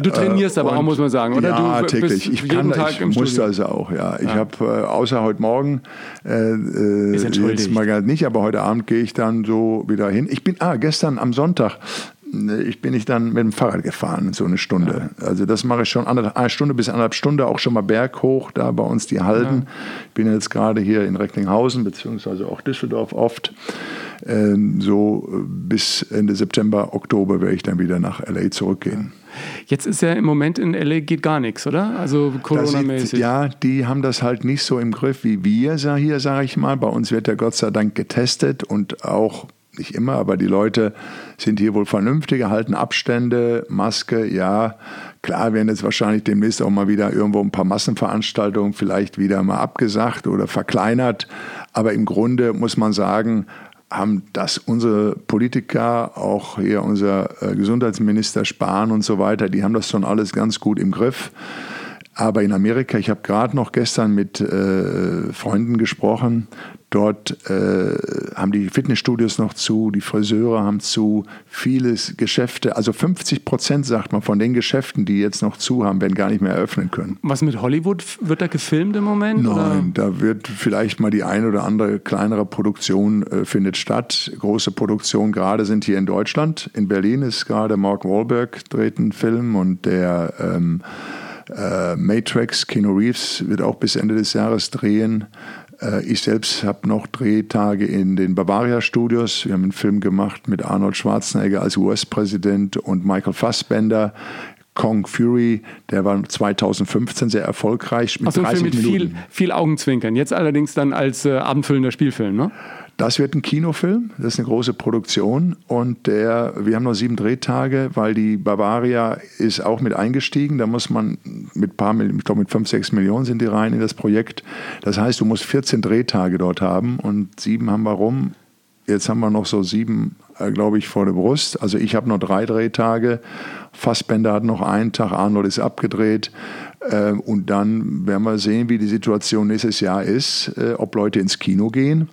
Du trainierst äh, aber auch, muss man sagen, oder? Ja, du täglich. Ich kann, Tag ich muss Studio. also auch, ja. Ich ja. habe, äh, außer heute Morgen, äh, äh jetzt mal nicht, aber heute Abend Abend gehe ich dann so wieder hin. Ich bin, ah, gestern am Sonntag, äh, ich bin ich dann mit dem Fahrrad gefahren, so eine Stunde. Ja. Also das mache ich schon eine Stunde bis anderthalb Stunde, auch schon mal berghoch, da bei uns die Halden. Ja. Ich bin jetzt gerade hier in Recklinghausen, beziehungsweise auch Düsseldorf oft. Ähm, so äh, bis Ende September, Oktober werde ich dann wieder nach LA zurückgehen. Jetzt ist ja im Moment in LA geht gar nichts, oder? Also Corona-mäßig. Ja, die haben das halt nicht so im Griff wie wir hier, sage ich mal. Bei uns wird ja Gott sei Dank getestet und auch nicht immer, aber die Leute sind hier wohl vernünftiger, halten Abstände, Maske, ja. Klar werden jetzt wahrscheinlich demnächst auch mal wieder irgendwo ein paar Massenveranstaltungen vielleicht wieder mal abgesagt oder verkleinert. Aber im Grunde muss man sagen, haben das unsere Politiker, auch hier unser äh, Gesundheitsminister Spahn und so weiter, die haben das schon alles ganz gut im Griff. Aber in Amerika, ich habe gerade noch gestern mit äh, Freunden gesprochen, Dort äh, haben die Fitnessstudios noch zu, die Friseure haben zu, vieles Geschäfte, also 50 Prozent, sagt man, von den Geschäften, die jetzt noch zu haben, werden gar nicht mehr eröffnen können. Was mit Hollywood? Wird da gefilmt im Moment? Nein, oder? da wird vielleicht mal die eine oder andere kleinere Produktion äh, findet statt. Große Produktionen gerade sind hier in Deutschland. In Berlin ist gerade Mark Wahlberg dreht einen Film und der ähm, äh, Matrix, Kino Reeves, wird auch bis Ende des Jahres drehen. Äh, ich selbst habe noch Drehtage in den Bavaria Studios. Wir haben einen Film gemacht mit Arnold Schwarzenegger als US-Präsident und Michael Fassbender. Kong Fury, der war 2015 sehr erfolgreich. Mit also 30 mit Minuten. viel, viel Augenzwinkern. Jetzt allerdings dann als äh, abendfüllender Spielfilm, ne? Das wird ein Kinofilm, das ist eine große Produktion und der, wir haben noch sieben Drehtage, weil die Bavaria ist auch mit eingestiegen. Da muss man mit paar, ich glaube mit fünf, sechs Millionen sind die rein in das Projekt. Das heißt, du musst 14 Drehtage dort haben und sieben haben wir rum. Jetzt haben wir noch so sieben, äh, glaube ich, vor der Brust. Also ich habe noch drei Drehtage. Fassbender hat noch einen Tag, Arnold ist abgedreht. Äh, und dann werden wir sehen, wie die Situation nächstes Jahr ist, äh, ob Leute ins Kino gehen.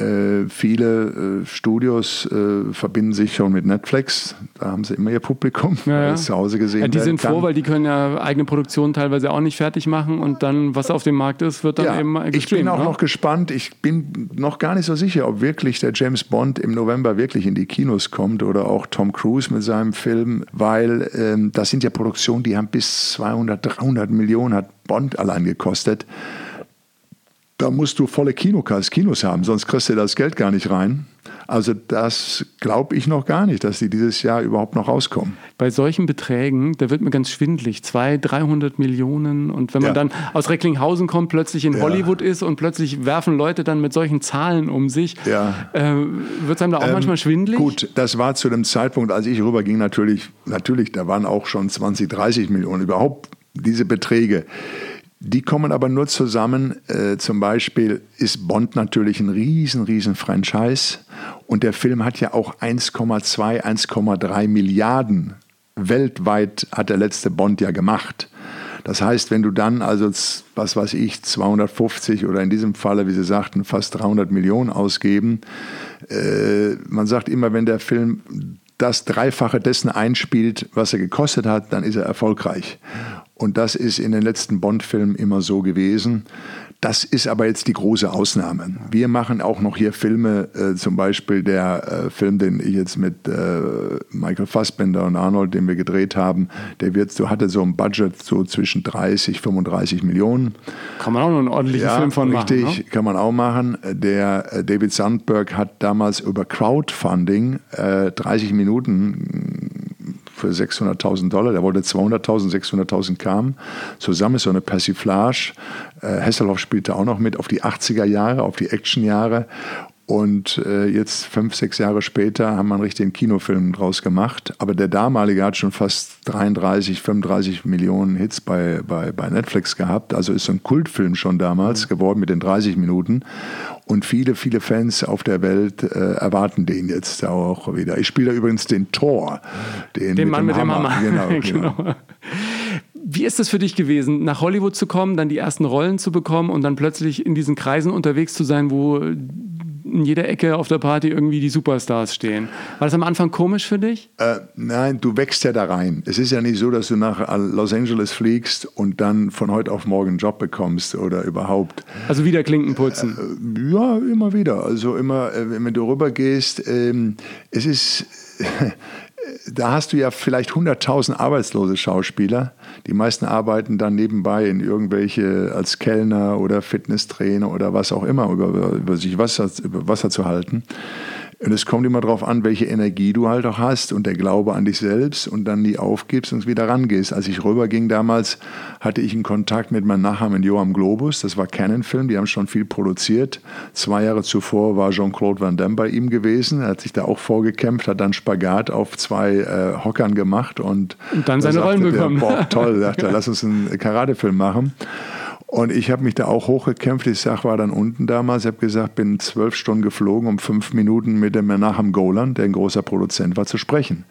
Äh, viele äh, Studios äh, verbinden sich schon mit Netflix. Da haben sie immer ihr Publikum ja, ja. zu Hause gesehen. Ja, die sind kann. froh, weil die können ja eigene Produktionen teilweise auch nicht fertig machen und dann, was auf dem Markt ist, wird dann ja, eben gestreamt. Ich bin auch ne? noch gespannt. Ich bin noch gar nicht so sicher, ob wirklich der James Bond im November wirklich in die Kinos kommt oder auch Tom Cruise mit seinem Film, weil ähm, das sind ja Produktionen, die haben bis 200, 300 Millionen hat Bond allein gekostet da musst du volle Kinokas, Kinos haben, sonst kriegst du das Geld gar nicht rein. Also das glaube ich noch gar nicht, dass die dieses Jahr überhaupt noch rauskommen. Bei solchen Beträgen, da wird mir ganz schwindlig. 200, 300 Millionen. Und wenn man ja. dann aus Recklinghausen kommt, plötzlich in ja. Hollywood ist und plötzlich werfen Leute dann mit solchen Zahlen um sich, ja. äh, wird es einem da auch ähm, manchmal schwindlig? Gut, das war zu dem Zeitpunkt, als ich rüberging, natürlich, natürlich, da waren auch schon 20, 30 Millionen überhaupt diese Beträge. Die kommen aber nur zusammen. Äh, zum Beispiel ist Bond natürlich ein riesen, riesen Franchise. Und der Film hat ja auch 1,2, 1,3 Milliarden weltweit hat der letzte Bond ja gemacht. Das heißt, wenn du dann also, was weiß ich, 250 oder in diesem Falle, wie Sie sagten, fast 300 Millionen ausgeben, äh, man sagt immer, wenn der Film das Dreifache dessen einspielt, was er gekostet hat, dann ist er erfolgreich. Und das ist in den letzten Bond-Filmen immer so gewesen. Das ist aber jetzt die große Ausnahme. Wir machen auch noch hier Filme, äh, zum Beispiel der äh, Film, den ich jetzt mit äh, Michael Fassbender und Arnold, den wir gedreht haben, der wird so, hatte so ein Budget so zwischen 30, 35 Millionen. Kann man auch noch einen ordentlichen ja, Film von richtig, machen. Richtig, ne? kann man auch machen. Der äh, David Sandberg hat damals über Crowdfunding 30 äh, Minuten für 600.000 Dollar. Der wollte 200.000, 600.000 kamen. Zusammen ist so eine Persiflage. Äh, Hesselhoff spielte auch noch mit auf die 80er Jahre, auf die Actionjahre. Und äh, jetzt fünf, sechs Jahre später haben wir einen richtigen Kinofilm draus gemacht. Aber der damalige hat schon fast 33, 35 Millionen Hits bei, bei, bei Netflix gehabt. Also ist so ein Kultfilm schon damals mhm. geworden mit den 30 Minuten. Und viele, viele Fans auf der Welt äh, erwarten den jetzt auch wieder. Ich spiele übrigens den Thor. Den, den Mann mit dem Hammer. Mit dem Hammer. Genau, genau. Wie ist es für dich gewesen, nach Hollywood zu kommen, dann die ersten Rollen zu bekommen und dann plötzlich in diesen Kreisen unterwegs zu sein, wo in jeder Ecke auf der Party irgendwie die Superstars stehen. War das am Anfang komisch für dich? Äh, nein, du wächst ja da rein. Es ist ja nicht so, dass du nach Los Angeles fliegst und dann von heute auf morgen einen Job bekommst oder überhaupt. Also wieder Klinken putzen? Äh, ja, immer wieder. Also immer, äh, wenn du rübergehst, ähm, es ist da hast du ja vielleicht 100.000 arbeitslose Schauspieler. Die meisten arbeiten dann nebenbei in irgendwelche als Kellner oder Fitnesstrainer oder was auch immer, über, über sich Wasser, über Wasser zu halten. Und es kommt immer darauf an, welche Energie du halt auch hast und der Glaube an dich selbst und dann nie aufgibst und wieder rangehst. Als ich rüberging damals, hatte ich einen Kontakt mit meinem Nachbarn Joam Globus. Das war Canon-Film, die haben schon viel produziert. Zwei Jahre zuvor war Jean-Claude Van Damme bei ihm gewesen. Er hat sich da auch vorgekämpft, hat dann Spagat auf zwei äh, Hockern gemacht und, und dann seine Rollen bekommen. Der, boah, toll, dachte er, lass uns einen Karatefilm machen. Und ich habe mich da auch hochgekämpft. Ich sag, war dann unten damals. Habe gesagt, bin zwölf Stunden geflogen, um fünf Minuten mit dem Menachem Golan, der ein großer Produzent war, zu sprechen.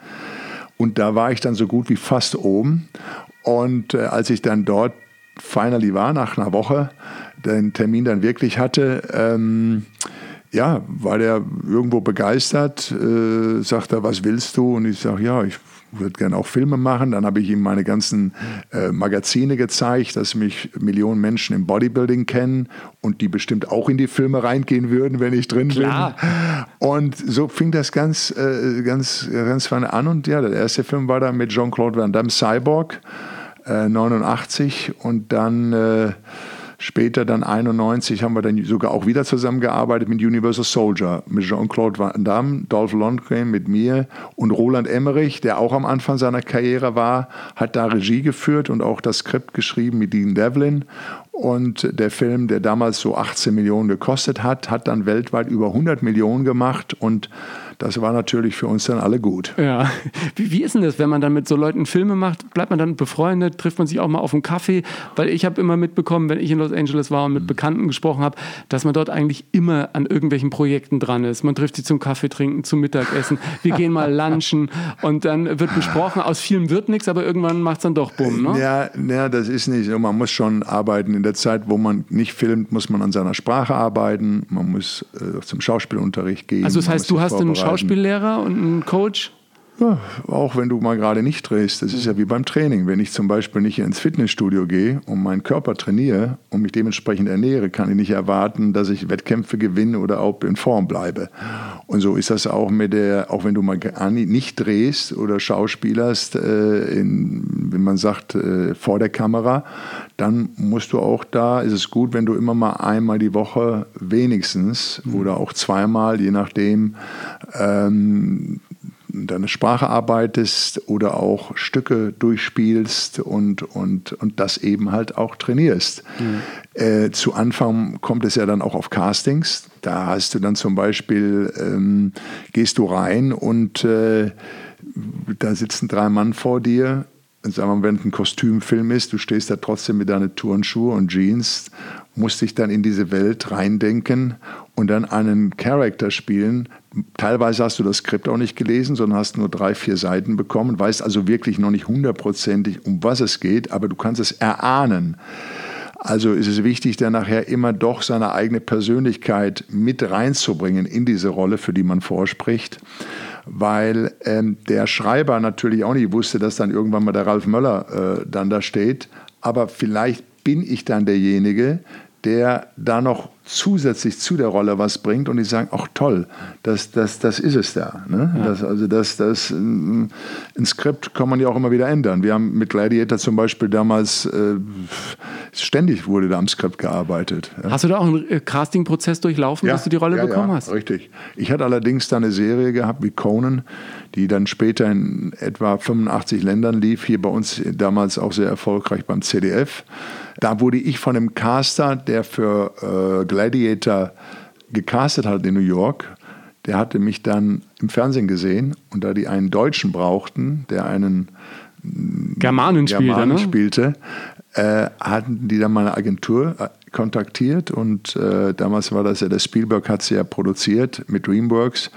Und da war ich dann so gut wie fast oben. Und äh, als ich dann dort finally war, nach einer Woche, den Termin dann wirklich hatte, ähm, ja, war der irgendwo begeistert, äh, sagt er, was willst du? Und ich sage, ja, ich würde gerne auch Filme machen. Dann habe ich ihm meine ganzen äh, Magazine gezeigt, dass mich Millionen Menschen im Bodybuilding kennen und die bestimmt auch in die Filme reingehen würden, wenn ich drin Klar. bin. Und so fing das ganz, äh, ganz, ganz vorne an. Und ja, der erste Film war dann mit Jean-Claude Van Damme, Cyborg, äh, 89. Und dann äh, Später dann 91 haben wir dann sogar auch wieder zusammengearbeitet mit Universal Soldier, mit Jean-Claude Van Damme, Dolph Lundgren, mit mir und Roland Emmerich, der auch am Anfang seiner Karriere war, hat da Regie geführt und auch das Skript geschrieben mit Dean Devlin. Und der Film, der damals so 18 Millionen gekostet hat, hat dann weltweit über 100 Millionen gemacht und das war natürlich für uns dann alle gut. Ja. Wie, wie ist denn das, wenn man dann mit so Leuten Filme macht? Bleibt man dann befreundet? Trifft man sich auch mal auf einen Kaffee? Weil ich habe immer mitbekommen, wenn ich in Los Angeles war und mit Bekannten gesprochen habe, dass man dort eigentlich immer an irgendwelchen Projekten dran ist. Man trifft sie zum Kaffee trinken, zum Mittagessen. Wir gehen mal lunchen und dann wird besprochen, aus vielem wird nichts, aber irgendwann macht es dann doch bumm. Ne? Ja, ja, das ist nicht so. Man muss schon arbeiten. In der Zeit, wo man nicht filmt, muss man an seiner Sprache arbeiten. Man muss äh, zum Schauspielunterricht gehen. Also das heißt, du hast einen Schauspiellehrer und einen Coach? Ja, auch wenn du mal gerade nicht drehst, das ist ja wie beim Training. Wenn ich zum Beispiel nicht ins Fitnessstudio gehe und meinen Körper trainiere und mich dementsprechend ernähre, kann ich nicht erwarten, dass ich Wettkämpfe gewinne oder auch in Form bleibe. Und so ist das auch mit der, auch wenn du mal nicht drehst oder schauspielerst, äh, in, wenn man sagt, äh, vor der Kamera, dann musst du auch da, ist es gut, wenn du immer mal einmal die Woche wenigstens mhm. oder auch zweimal, je nachdem, ähm, deine Sprache arbeitest oder auch Stücke durchspielst und, und, und das eben halt auch trainierst. Mhm. Äh, zu Anfang kommt es ja dann auch auf Castings. Da hast du dann zum Beispiel, ähm, gehst du rein und äh, da sitzen drei Mann vor dir. Und sagen wir, wenn es ein Kostümfilm ist, du stehst da trotzdem mit deinen Turnschuhe und Jeans, musst dich dann in diese Welt reindenken und dann einen Charakter spielen, Teilweise hast du das Skript auch nicht gelesen, sondern hast nur drei, vier Seiten bekommen, weißt also wirklich noch nicht hundertprozentig, um was es geht, aber du kannst es erahnen. Also ist es wichtig, dann nachher immer doch seine eigene Persönlichkeit mit reinzubringen in diese Rolle, für die man vorspricht, weil ähm, der Schreiber natürlich auch nicht wusste, dass dann irgendwann mal der Ralf Möller äh, dann da steht, aber vielleicht bin ich dann derjenige, der da noch zusätzlich zu der Rolle was bringt und die sagen, ach toll, das, das, das ist es da. Ne? Ja. Das, also das, das, ein Skript kann man ja auch immer wieder ändern. Wir haben mit Gladiator zum Beispiel damals, äh, ständig wurde da am Skript gearbeitet. Ja. Hast du da auch einen äh, Casting-Prozess durchlaufen, ja, dass du die Rolle bekommen hast? richtig. Ich hatte allerdings da eine Serie gehabt wie Conan, die dann später in etwa 85 Ländern lief, hier bei uns damals auch sehr erfolgreich beim CDF. Da wurde ich von einem Caster, der für äh, Gladiator gecastet hat in New York, der hatte mich dann im Fernsehen gesehen und da die einen Deutschen brauchten, der einen Germanen, Germanen spielte, ne? äh, hatten die dann meine Agentur äh, kontaktiert und äh, damals war das ja, der Spielberg hat sie ja produziert mit DreamWorks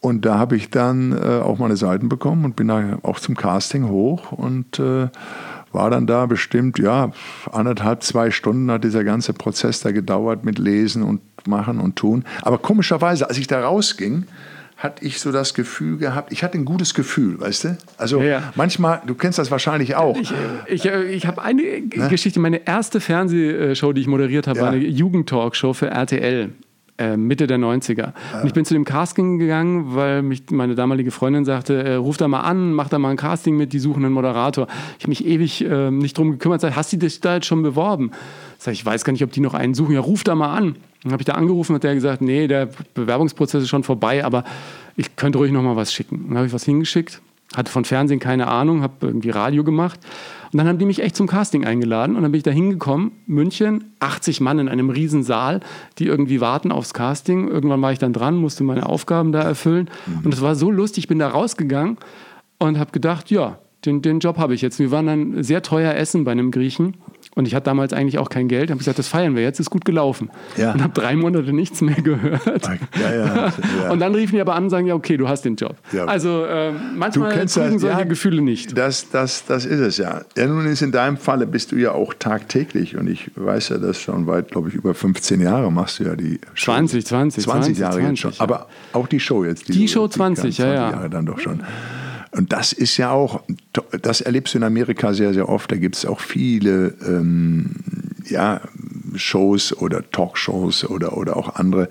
und da habe ich dann äh, auch meine Seiten bekommen und bin da auch zum Casting hoch und äh, war dann da bestimmt, ja, anderthalb, zwei Stunden hat dieser ganze Prozess da gedauert mit Lesen und Machen und Tun. Aber komischerweise, als ich da rausging, hatte ich so das Gefühl gehabt, ich hatte ein gutes Gefühl, weißt du? Also ja, ja. manchmal, du kennst das wahrscheinlich auch. Ich, ich, ich habe eine ne? Geschichte, meine erste Fernsehshow, die ich moderiert habe, ja. war eine Jugendtalkshow für RTL. Äh, Mitte der 90er. Und ich bin zu dem Casting gegangen, weil mich meine damalige Freundin sagte, äh, ruf da mal an, mach da mal ein Casting mit, die suchen einen Moderator. Ich habe mich ewig äh, nicht drum gekümmert, sag, hast du dich da jetzt schon beworben? Sag, ich weiß gar nicht, ob die noch einen suchen. Ja, ruf da mal an. Dann habe ich da angerufen und hat der gesagt, nee, der Bewerbungsprozess ist schon vorbei, aber ich könnte ruhig noch mal was schicken. Dann habe ich was hingeschickt, hatte von Fernsehen keine Ahnung, habe irgendwie Radio gemacht und dann haben die mich echt zum Casting eingeladen und dann bin ich da hingekommen, München, 80 Mann in einem riesen Saal, die irgendwie warten aufs Casting. Irgendwann war ich dann dran, musste meine Aufgaben da erfüllen mhm. und es war so lustig, ich bin da rausgegangen und habe gedacht, ja, den, den Job habe ich jetzt. Wir waren dann sehr teuer essen bei einem Griechen Und ich hatte damals eigentlich auch kein Geld. Habe ich gesagt, das feiern wir jetzt, ist gut gelaufen. Ja. Und habe drei Monate nichts mehr gehört. Ja, ja, ja. Und dann riefen die aber an und sagen, ja, okay, du hast den Job. Ja. Also äh, manchmal das, solche ja. Gefühle nicht. Das, das, das ist es ja. Ja, nun ist in deinem Falle bist du ja auch tagtäglich und ich weiß ja das schon weit, glaube ich, über 15 Jahre machst du ja die Show. 20, 20, 20 Jahre 20, jetzt schon. ja. Aber auch die Show jetzt. Die so- Show 20, ja, 20 ja. Jahre dann doch schon. Und das ist ja auch, das erlebst du in Amerika sehr, sehr oft. Da gibt es auch viele ähm, ja, Shows oder Talkshows oder, oder auch andere,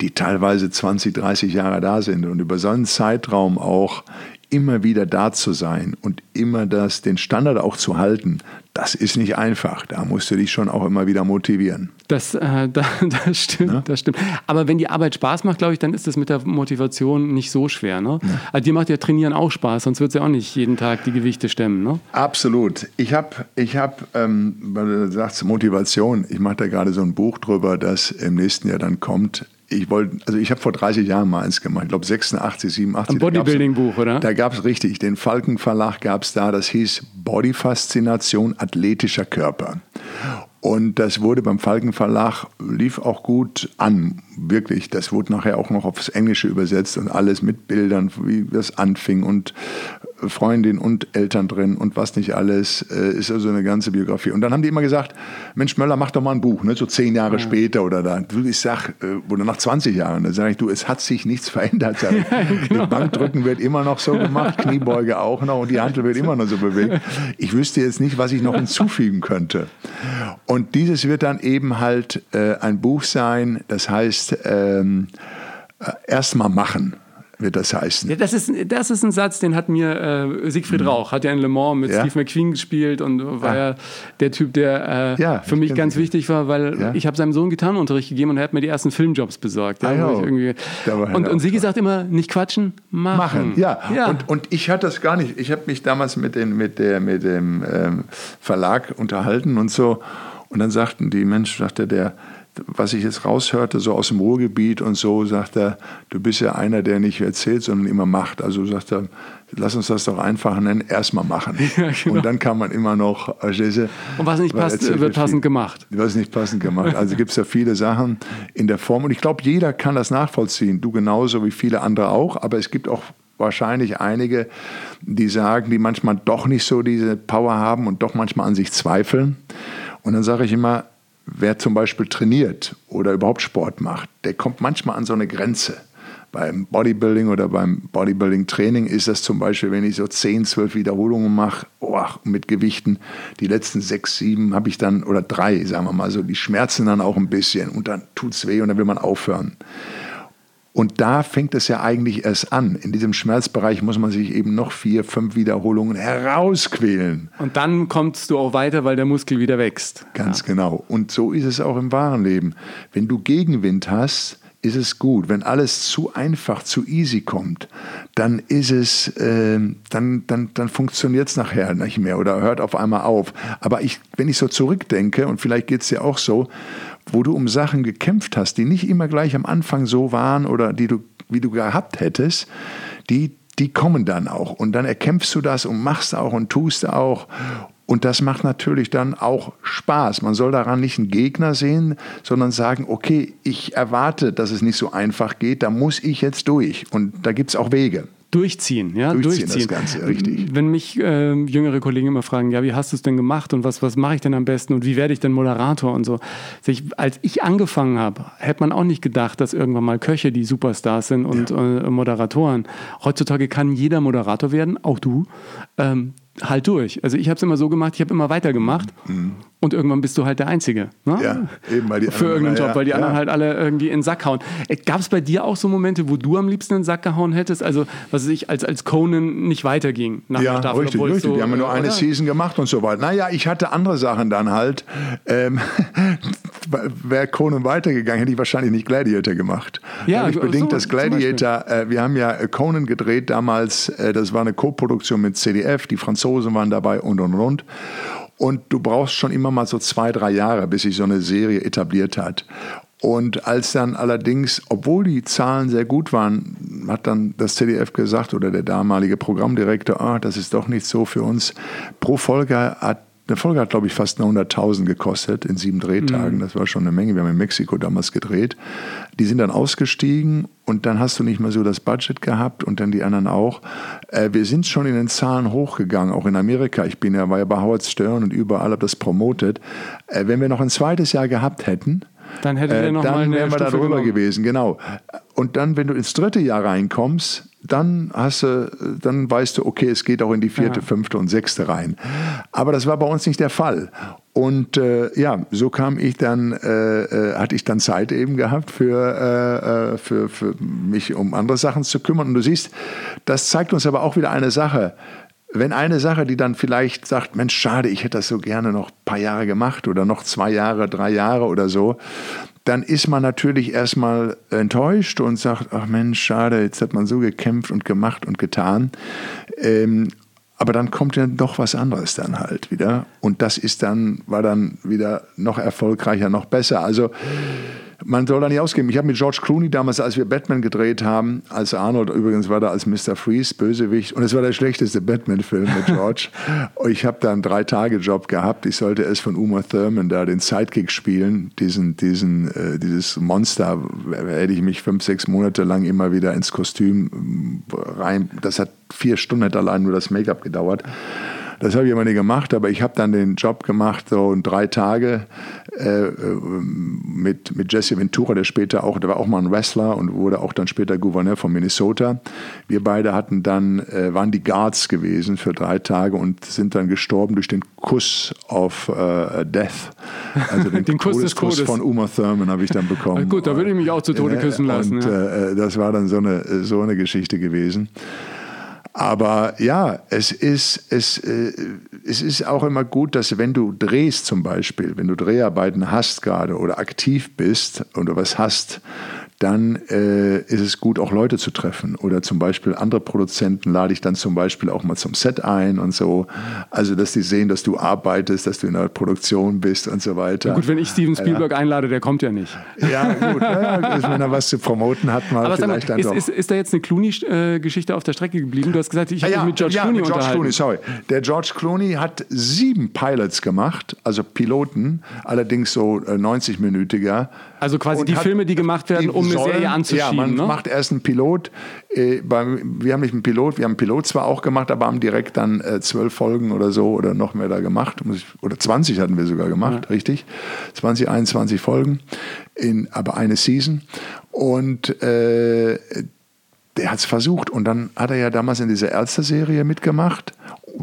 die teilweise 20, 30 Jahre da sind und über so einen Zeitraum auch immer wieder da zu sein und immer das, den Standard auch zu halten, das ist nicht einfach. Da musst du dich schon auch immer wieder motivieren. Das, äh, da, das stimmt, das stimmt. Aber wenn die Arbeit Spaß macht, glaube ich, dann ist das mit der Motivation nicht so schwer. Ne? Also dir macht ja Trainieren auch Spaß, sonst wird ja auch nicht jeden Tag die Gewichte stemmen. Ne? Absolut. Ich habe, ich hab, ähm, weil du sagst Motivation, ich mache da gerade so ein Buch drüber, das im nächsten Jahr dann kommt. Ich wollte, also ich habe vor 30 Jahren mal eins gemacht, ich glaube 86, 87. Ein Bodybuilding-Buch, oder? Da gab es richtig, den Falken Verlag gab es da, das hieß Bodyfaszination athletischer Körper. Und das wurde beim Falken Verlag, lief auch gut an, wirklich. Das wurde nachher auch noch aufs Englische übersetzt und alles mit Bildern, wie das anfing und Freundin und Eltern drin und was nicht alles, äh, ist also eine ganze Biografie. Und dann haben die immer gesagt, Mensch Möller, mach doch mal ein Buch, ne? so zehn Jahre später oder da. Du, Ich sag, äh, oder nach 20 Jahren, da sage ich, du, es hat sich nichts verändert. Sag ich. genau. Bankdrücken wird immer noch so gemacht, Kniebeuge auch noch und die Handel wird immer noch so bewegt. Ich wüsste jetzt nicht, was ich noch hinzufügen könnte. Und dieses wird dann eben halt äh, ein Buch sein, das heißt, ähm, äh, erst mal machen, wird das heißen. Ja, das, ist, das ist ein Satz, den hat mir äh, Siegfried Rauch, hat ja in Le Mans mit Mhm. Ja. Steve McQueen gespielt und war ja, der Typ, der äh, Ja, für mich ich ganz wichtig war, weil Ja. ich habe seinem Sohn Gitarrenunterricht gegeben und er hat mir die ersten Filmjobs besorgt. Ja, Ah, ja. irgendwie, und, und Sigi sagt immer, nicht quatschen, machen. machen. Ja, ja. Und, und ich hatte das gar nicht. Ich habe mich damals mit, den, mit, der, mit dem ähm, Verlag unterhalten und so. Und dann sagten die Menschen, sagte der, was ich jetzt raushörte, so aus dem Ruhrgebiet und so, sagt er, du bist ja einer, der nicht erzählt, sondern immer macht. Also sagt er, lass uns das doch einfach nennen, erstmal machen. Ja, genau. Und dann kann man immer noch, Und was nicht passt, wird viel. passend gemacht. Was nicht passend gemacht. Also gibt es ja viele Sachen in der Form. Und ich glaube, jeder kann das nachvollziehen. Du genauso wie viele andere auch. Aber es gibt auch wahrscheinlich einige, die sagen, die manchmal doch nicht so diese Power haben und doch manchmal an sich zweifeln. Und dann sage ich immer, wer zum Beispiel trainiert oder überhaupt Sport macht, der kommt manchmal an so eine Grenze. Beim Bodybuilding oder beim Bodybuilding-Training ist das zum Beispiel, wenn ich so 10, 12 Wiederholungen mache, oh, mit Gewichten, die letzten sechs, sieben habe ich dann, oder drei, sagen wir mal so, die schmerzen dann auch ein bisschen und dann tut es weh und dann will man aufhören. Und da fängt es ja eigentlich erst an. In diesem Schmerzbereich muss man sich eben noch vier, fünf Wiederholungen herausquälen. Und dann kommst du auch weiter, weil der Muskel wieder wächst. Ganz genau. Und so ist es auch im wahren Leben. Wenn du Gegenwind hast, ist es gut. Wenn alles zu einfach, zu easy kommt, dann ist es, äh, dann, dann, dann funktioniert es nachher nicht mehr oder hört auf einmal auf. Aber ich, wenn ich so zurückdenke, und vielleicht geht es dir auch so, wo du um Sachen gekämpft hast, die nicht immer gleich am Anfang so waren oder die du, wie du gehabt hättest, die, die kommen dann auch. Und dann erkämpfst du das und machst auch und tust auch. Und das macht natürlich dann auch Spaß. Man soll daran nicht einen Gegner sehen, sondern sagen, okay, ich erwarte, dass es nicht so einfach geht, da muss ich jetzt durch. Und da gibt es auch Wege. Durchziehen, ja, Durchziehen, durchziehen. das Ganze, richtig. Wenn mich äh, jüngere Kollegen immer fragen, ja, wie hast du es denn gemacht und was, was mache ich denn am besten und wie werde ich denn Moderator und so. Ich, als ich angefangen habe, hätte man auch nicht gedacht, dass irgendwann mal Köche die Superstars sind und äh, Moderatoren. Heutzutage kann jeder Moderator werden, auch du. Ähm, halt durch. Also ich habe es immer so gemacht, ich habe immer weitergemacht und irgendwann bist du halt der Einzige. Ne? Ja, eben, weil die Für anderen- irgendeinen Job, ja, weil die ja. anderen halt alle irgendwie in den Sack hauen. Gab es bei dir auch so Momente, wo du am liebsten in den Sack gehauen hättest? Also, was weiß ich, als, als Conan nicht weiterging nach Ja, der Staffel. richtig, richtig. So, die haben ja nur äh, eine oder? Season gemacht und so weiter. Naja, ich hatte andere Sachen dann halt. Ähm, Wäre Conan weitergegangen, hätte ich wahrscheinlich nicht Gladiator gemacht. Ja, Dadurch so bedingt, dass zum Gladiator, äh, wir haben ja äh, Conan gedreht damals, äh, das war eine Co-Produktion mit CDF, die Franzosen waren dabei und und und. Und du brauchst schon immer mal so zwei, drei Jahre, bis sich so eine Serie etabliert hat. Und als dann allerdings, obwohl die Zahlen sehr gut waren, hat dann das ZDF gesagt oder der damalige Programmdirektor, ah, das ist doch nicht so für uns. Pro Folge hat der Folge hat, glaube ich, fast 100.000 gekostet in sieben Drehtagen. Mhm. Das war schon eine Menge. Wir haben in Mexiko damals gedreht. Die sind dann ausgestiegen und dann hast du nicht mehr so das Budget gehabt und dann die anderen auch. Äh, wir sind schon in den Zahlen hochgegangen, auch in Amerika. Ich bin ja, war ja bei Howard Stern und überall habe das promotet. Äh, wenn wir noch ein zweites Jahr gehabt hätten, dann, hätte äh, dann wären wir da drüber gewesen, genau. Und dann, wenn du ins dritte Jahr reinkommst, dann hast du, dann weißt du, okay, es geht auch in die vierte, ja. fünfte und sechste rein. Aber das war bei uns nicht der Fall. Und äh, ja, so kam ich dann, äh, äh hatte ich dann Zeit eben gehabt für, äh, äh, für, für mich um andere Sachen zu kümmern. Und du siehst, das zeigt uns aber auch wieder eine Sache. Wenn eine Sache, die dann vielleicht sagt, Mensch, schade, ich hätte das so gerne noch ein paar Jahre gemacht oder noch zwei Jahre, drei Jahre oder so, dann ist man natürlich erstmal enttäuscht und sagt, ach Mensch, schade, jetzt hat man so gekämpft und gemacht und getan. Ähm, aber dann kommt ja doch was anderes dann halt wieder. Und das ist dann, war dann wieder noch erfolgreicher, noch besser. Also man soll da nicht ausgeben. Ich habe mit George Clooney damals, als wir Batman gedreht haben, als Arnold übrigens war da als Mr. Freeze, Bösewicht, und es war der schlechteste Batman-Film mit George. ich habe da einen Drei-Tage-Job gehabt. Ich sollte es von Uma Thurman da den Sidekick spielen, diesen, diesen, äh, dieses Monster. Hätte ich mich fünf, sechs Monate lang immer wieder ins Kostüm rein. Das hat vier Stunden hat allein nur das Make-up gedauert. Das habe ich immer nicht gemacht, aber ich habe dann den Job gemacht, so in drei Tage äh, mit, mit Jesse Ventura, der später auch, der war auch mal ein Wrestler und wurde auch dann später Gouverneur von Minnesota. Wir beide hatten dann, äh, waren die Guards gewesen für drei Tage und sind dann gestorben durch den Kuss auf äh, Death. Also den, den Kuss Todeskuss von Uma Thurman habe ich dann bekommen. Also gut, da würde ich mich auch zu Tode küssen lassen. Und ja. Äh, das war dann so eine, so eine Geschichte gewesen. Aber ja, es ist, es, äh, es ist auch immer gut, dass wenn du drehst zum Beispiel, wenn du Dreharbeiten hast gerade oder aktiv bist oder was hast, dann äh, ist es gut, auch Leute zu treffen. Oder zum Beispiel andere Produzenten lade ich dann zum Beispiel auch mal zum Set ein und so. Also, dass die sehen, dass du arbeitest, dass du in der Produktion bist und so weiter. Na gut, wenn ich Steven Spielberg ja. einlade, der kommt ja nicht. Ja, gut. Ja, wenn er was zu promoten hat, mal Aber vielleicht mal, dann ist, ist, ist, da jetzt eine Clooney-Geschichte auf der Strecke geblieben? Du hast gesagt, ich habe ja, mich mit George ja, Clooney mit George Clooney, sorry. Der George Clooney hat sieben Pilots gemacht, also Piloten, allerdings so 90-minütiger. Also quasi die Filme, die gemacht werden, um eine Serie anzuschieben. Ja, man ne? macht erst einen Pilot. Äh, wir haben nicht einen Pilot, wir haben einen Pilot zwar auch gemacht, aber haben direkt dann äh, zwölf Folgen oder so oder noch mehr da gemacht. Oder 20 hatten wir sogar gemacht, ja. richtig? 20, 21 Folgen, in, aber eine Season. Und äh, der hat es versucht. Und dann hat er ja damals in dieser Ärzte-Serie mitgemacht.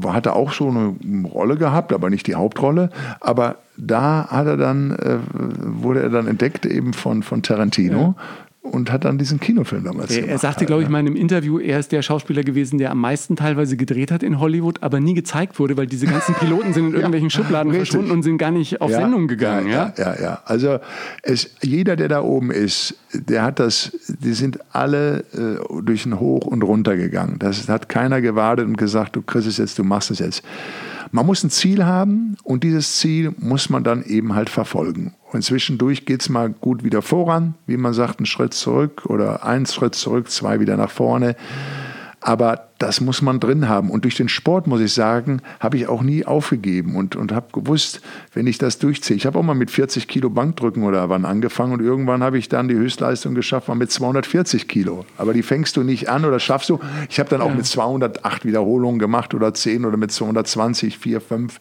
Hatte auch so eine Rolle gehabt, aber nicht die Hauptrolle. Aber da hat er dann, äh, wurde er dann entdeckt eben von, von Tarantino. Ja und hat dann diesen Kinofilm damals er, gemacht. Er sagte, glaube ich, mal in einem Interview, er ist der Schauspieler gewesen, der am meisten teilweise gedreht hat in Hollywood, aber nie gezeigt wurde, weil diese ganzen Piloten sind in irgendwelchen ja, Schubladen richtig. verschwunden und sind gar nicht auf ja, Sendung gegangen. Ja, ja, ja. ja. Also es, jeder, der da oben ist, der hat das, die sind alle äh, durch ein Hoch und runter gegangen. Das hat keiner gewartet und gesagt, du kriegst es jetzt, du machst es jetzt. Man muss ein Ziel haben und dieses Ziel muss man dann eben halt verfolgen. Und zwischendurch geht es mal gut wieder voran, wie man sagt, einen Schritt zurück oder einen Schritt zurück, zwei wieder nach vorne. Aber das muss man drin haben. Und durch den Sport, muss ich sagen, habe ich auch nie aufgegeben und, und habe gewusst, wenn ich das durchziehe. Ich habe auch mal mit 40 Kilo Bankdrücken oder wann angefangen und irgendwann habe ich dann die Höchstleistung geschafft, mal mit 240 Kilo. Aber die fängst du nicht an oder schaffst du. Ich habe dann auch ja. mit 208 Wiederholungen gemacht oder 10 oder mit 220, 4, 5.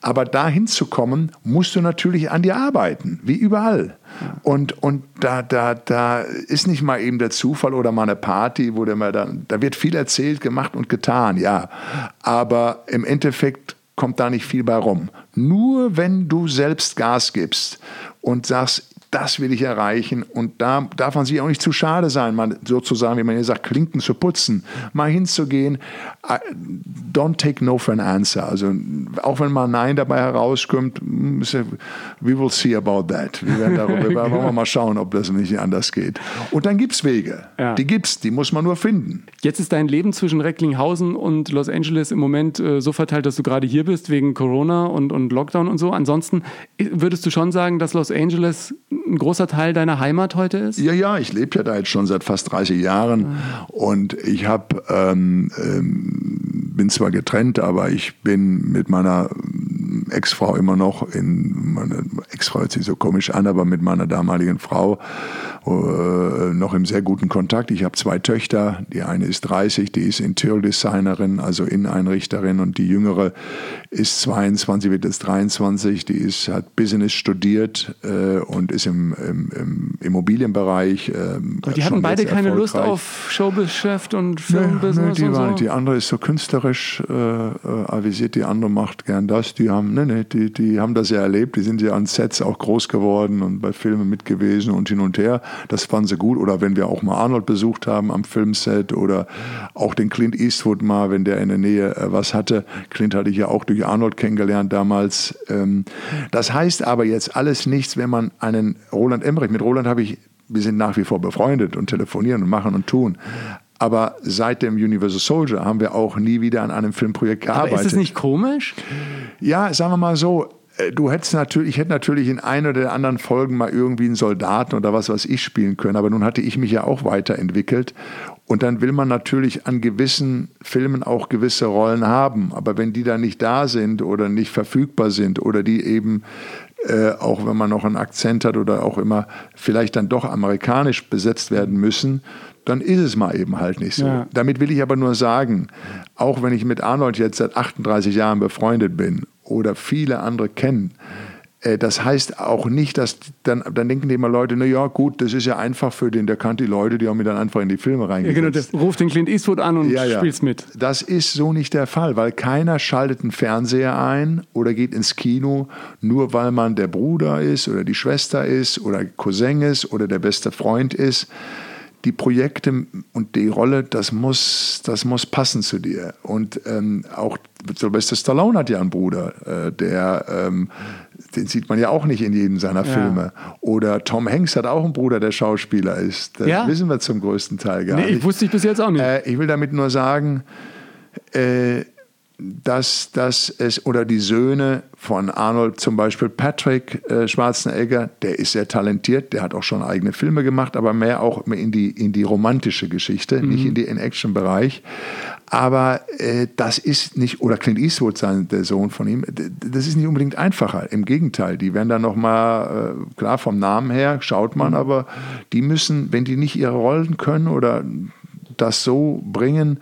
Aber dahin zu kommen, musst du natürlich an dir arbeiten, wie überall. Und, und da, da, da ist nicht mal eben der Zufall oder mal eine Party, wo der mal dann, da wird viel erzählt, gemacht und getan, ja. Aber im Endeffekt kommt da nicht viel bei rum. Nur wenn du selbst Gas gibst und sagst, das will ich erreichen. Und da darf man sich auch nicht zu schade sein, mal sozusagen, wie man hier sagt, Klinken zu putzen, mal hinzugehen. Don't take no for an answer. Also auch wenn mal Nein dabei herauskommt, we will see about that. Wir werden darüber wir wollen mal schauen, ob das nicht anders geht. Und dann gibt es Wege. Ja. Die gibt's, die muss man nur finden. Jetzt ist dein Leben zwischen Recklinghausen und Los Angeles im Moment äh, so verteilt, dass du gerade hier bist wegen Corona und, und Lockdown und so. Ansonsten würdest du schon sagen, dass Los Angeles ein großer Teil deiner Heimat heute ist? Ja, ja, ich lebe ja da jetzt schon seit fast 30 Jahren mhm. und ich habe ähm, ähm, bin zwar getrennt, aber ich bin mit meiner Ex-Frau immer noch, in, meine Ex-Frau hört sich so komisch an, aber mit meiner damaligen Frau äh, noch im sehr guten Kontakt. Ich habe zwei Töchter, die eine ist 30, die ist Interior-Designerin, also Inneneinrichterin und die jüngere ist 22, wird jetzt 23, die ist, hat Business studiert äh, und ist im, im, im Immobilienbereich. Äh, die hatten beide keine Lust auf Showgeschäft und Filmbusiness nee, nee, und so? Die andere ist so künstlerisch äh, äh, avisiert, die andere macht gern das. Die haben, nee, nee, die, die haben das ja erlebt, die sind ja an Sets auch groß geworden und bei Filmen mit gewesen und hin und her. Das fanden sie gut. Oder wenn wir auch mal Arnold besucht haben am Filmset oder auch den Clint Eastwood mal, wenn der in der Nähe äh, was hatte. Clint hatte ich ja auch durch Arnold kennengelernt damals. Ähm, das heißt aber jetzt alles nichts, wenn man einen Roland Emmerich, mit Roland habe ich, wir sind nach wie vor befreundet und telefonieren und machen und tun. Aber seit dem Universal Soldier haben wir auch nie wieder an einem Filmprojekt gearbeitet. Aber ist das nicht komisch? Ja, sagen wir mal so, äh, du hättest natürlich, ich hätte natürlich in einer oder anderen Folgen mal irgendwie einen Soldaten oder was weiß ich spielen können, aber nun hatte ich mich ja auch weiterentwickelt und dann will man natürlich an gewissen Filmen auch gewisse Rollen haben, aber wenn die dann nicht da sind oder nicht verfügbar sind oder die eben äh, auch wenn man noch einen Akzent hat oder auch immer vielleicht dann doch amerikanisch besetzt werden müssen, dann ist es mal eben halt nicht so. Ja. Damit will ich aber nur sagen, auch wenn ich mit Arnold jetzt seit 38 Jahren befreundet bin oder viele andere kennen. Äh, das heißt auch nicht, dass dann, dann denken die immer Leute, na ja, gut, das ist ja einfach für den, der kannte die Leute, die haben mir dann einfach in die Filme reingesetzt. Ja, genau, der ruft den Clint Eastwood an und ja, ja. spielt's mit. Das ist so nicht der Fall, weil keiner schaltet einen Fernseher ein oder geht ins Kino, nur weil man der Bruder ist oder die Schwester ist oder Cousin ist oder der beste Freund ist die Projekte und die Rolle, das muss, das muss passen zu dir. Und ähm, auch Sylvester Stallone hat ja einen Bruder, äh, der, ähm, den sieht man ja auch nicht in jedem seiner ja. Filme. Oder Tom Hanks hat auch einen Bruder, der Schauspieler ist. Das ja? wissen wir zum größten Teil gar nee, nicht. Ich wusste ich bis jetzt auch nicht. Äh, ich will damit nur sagen, äh, dass, dass es, oder die Söhne von Arnold, zum Beispiel Patrick äh, Schwarzenegger, der ist sehr talentiert, der hat auch schon eigene Filme gemacht, aber mehr auch in die, in die romantische Geschichte, mhm. nicht in den Action-Bereich. Aber äh, das ist nicht, oder Clint Eastwood, sein, der Sohn von ihm, das ist nicht unbedingt einfacher. Im Gegenteil, die werden dann nochmal, äh, klar vom Namen her, schaut man, mhm. aber die müssen, wenn die nicht ihre Rollen können oder das so bringen,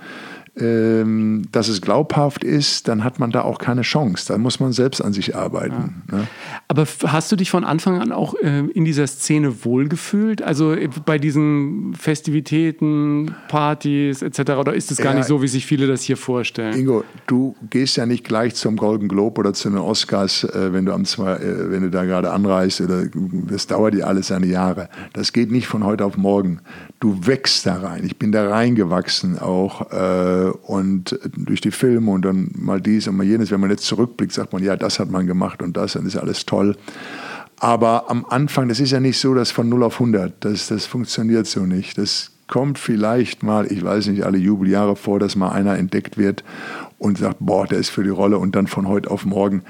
ähm, dass es glaubhaft ist, dann hat man da auch keine Chance. Da muss man selbst an sich arbeiten. Ja. Ne? Aber hast du dich von Anfang an auch äh, in dieser Szene wohlgefühlt? Also äh, bei diesen Festivitäten, Partys etc. Oder ist es gar ja, nicht so, wie sich viele das hier vorstellen? Ingo, du gehst ja nicht gleich zum Golden Globe oder zu den Oscars, äh, wenn du am zwei, wenn du da gerade anreist. Oder, das dauert dir alles seine Jahre. Das geht nicht von heute auf morgen. Du wächst da rein. Ich bin da reingewachsen auch und durch die Filme und dann mal dies und mal jenes. Wenn man jetzt zurückblickt, sagt man, ja, das hat man gemacht und das, dann ist alles toll. Aber am Anfang, das ist ja nicht so, dass von 0 auf 100, das, das funktioniert so nicht. Das kommt vielleicht mal, ich weiß nicht, alle Jubeljahre vor, dass mal einer entdeckt wird und sagt, boah, der ist für die Rolle und dann von heute auf morgen.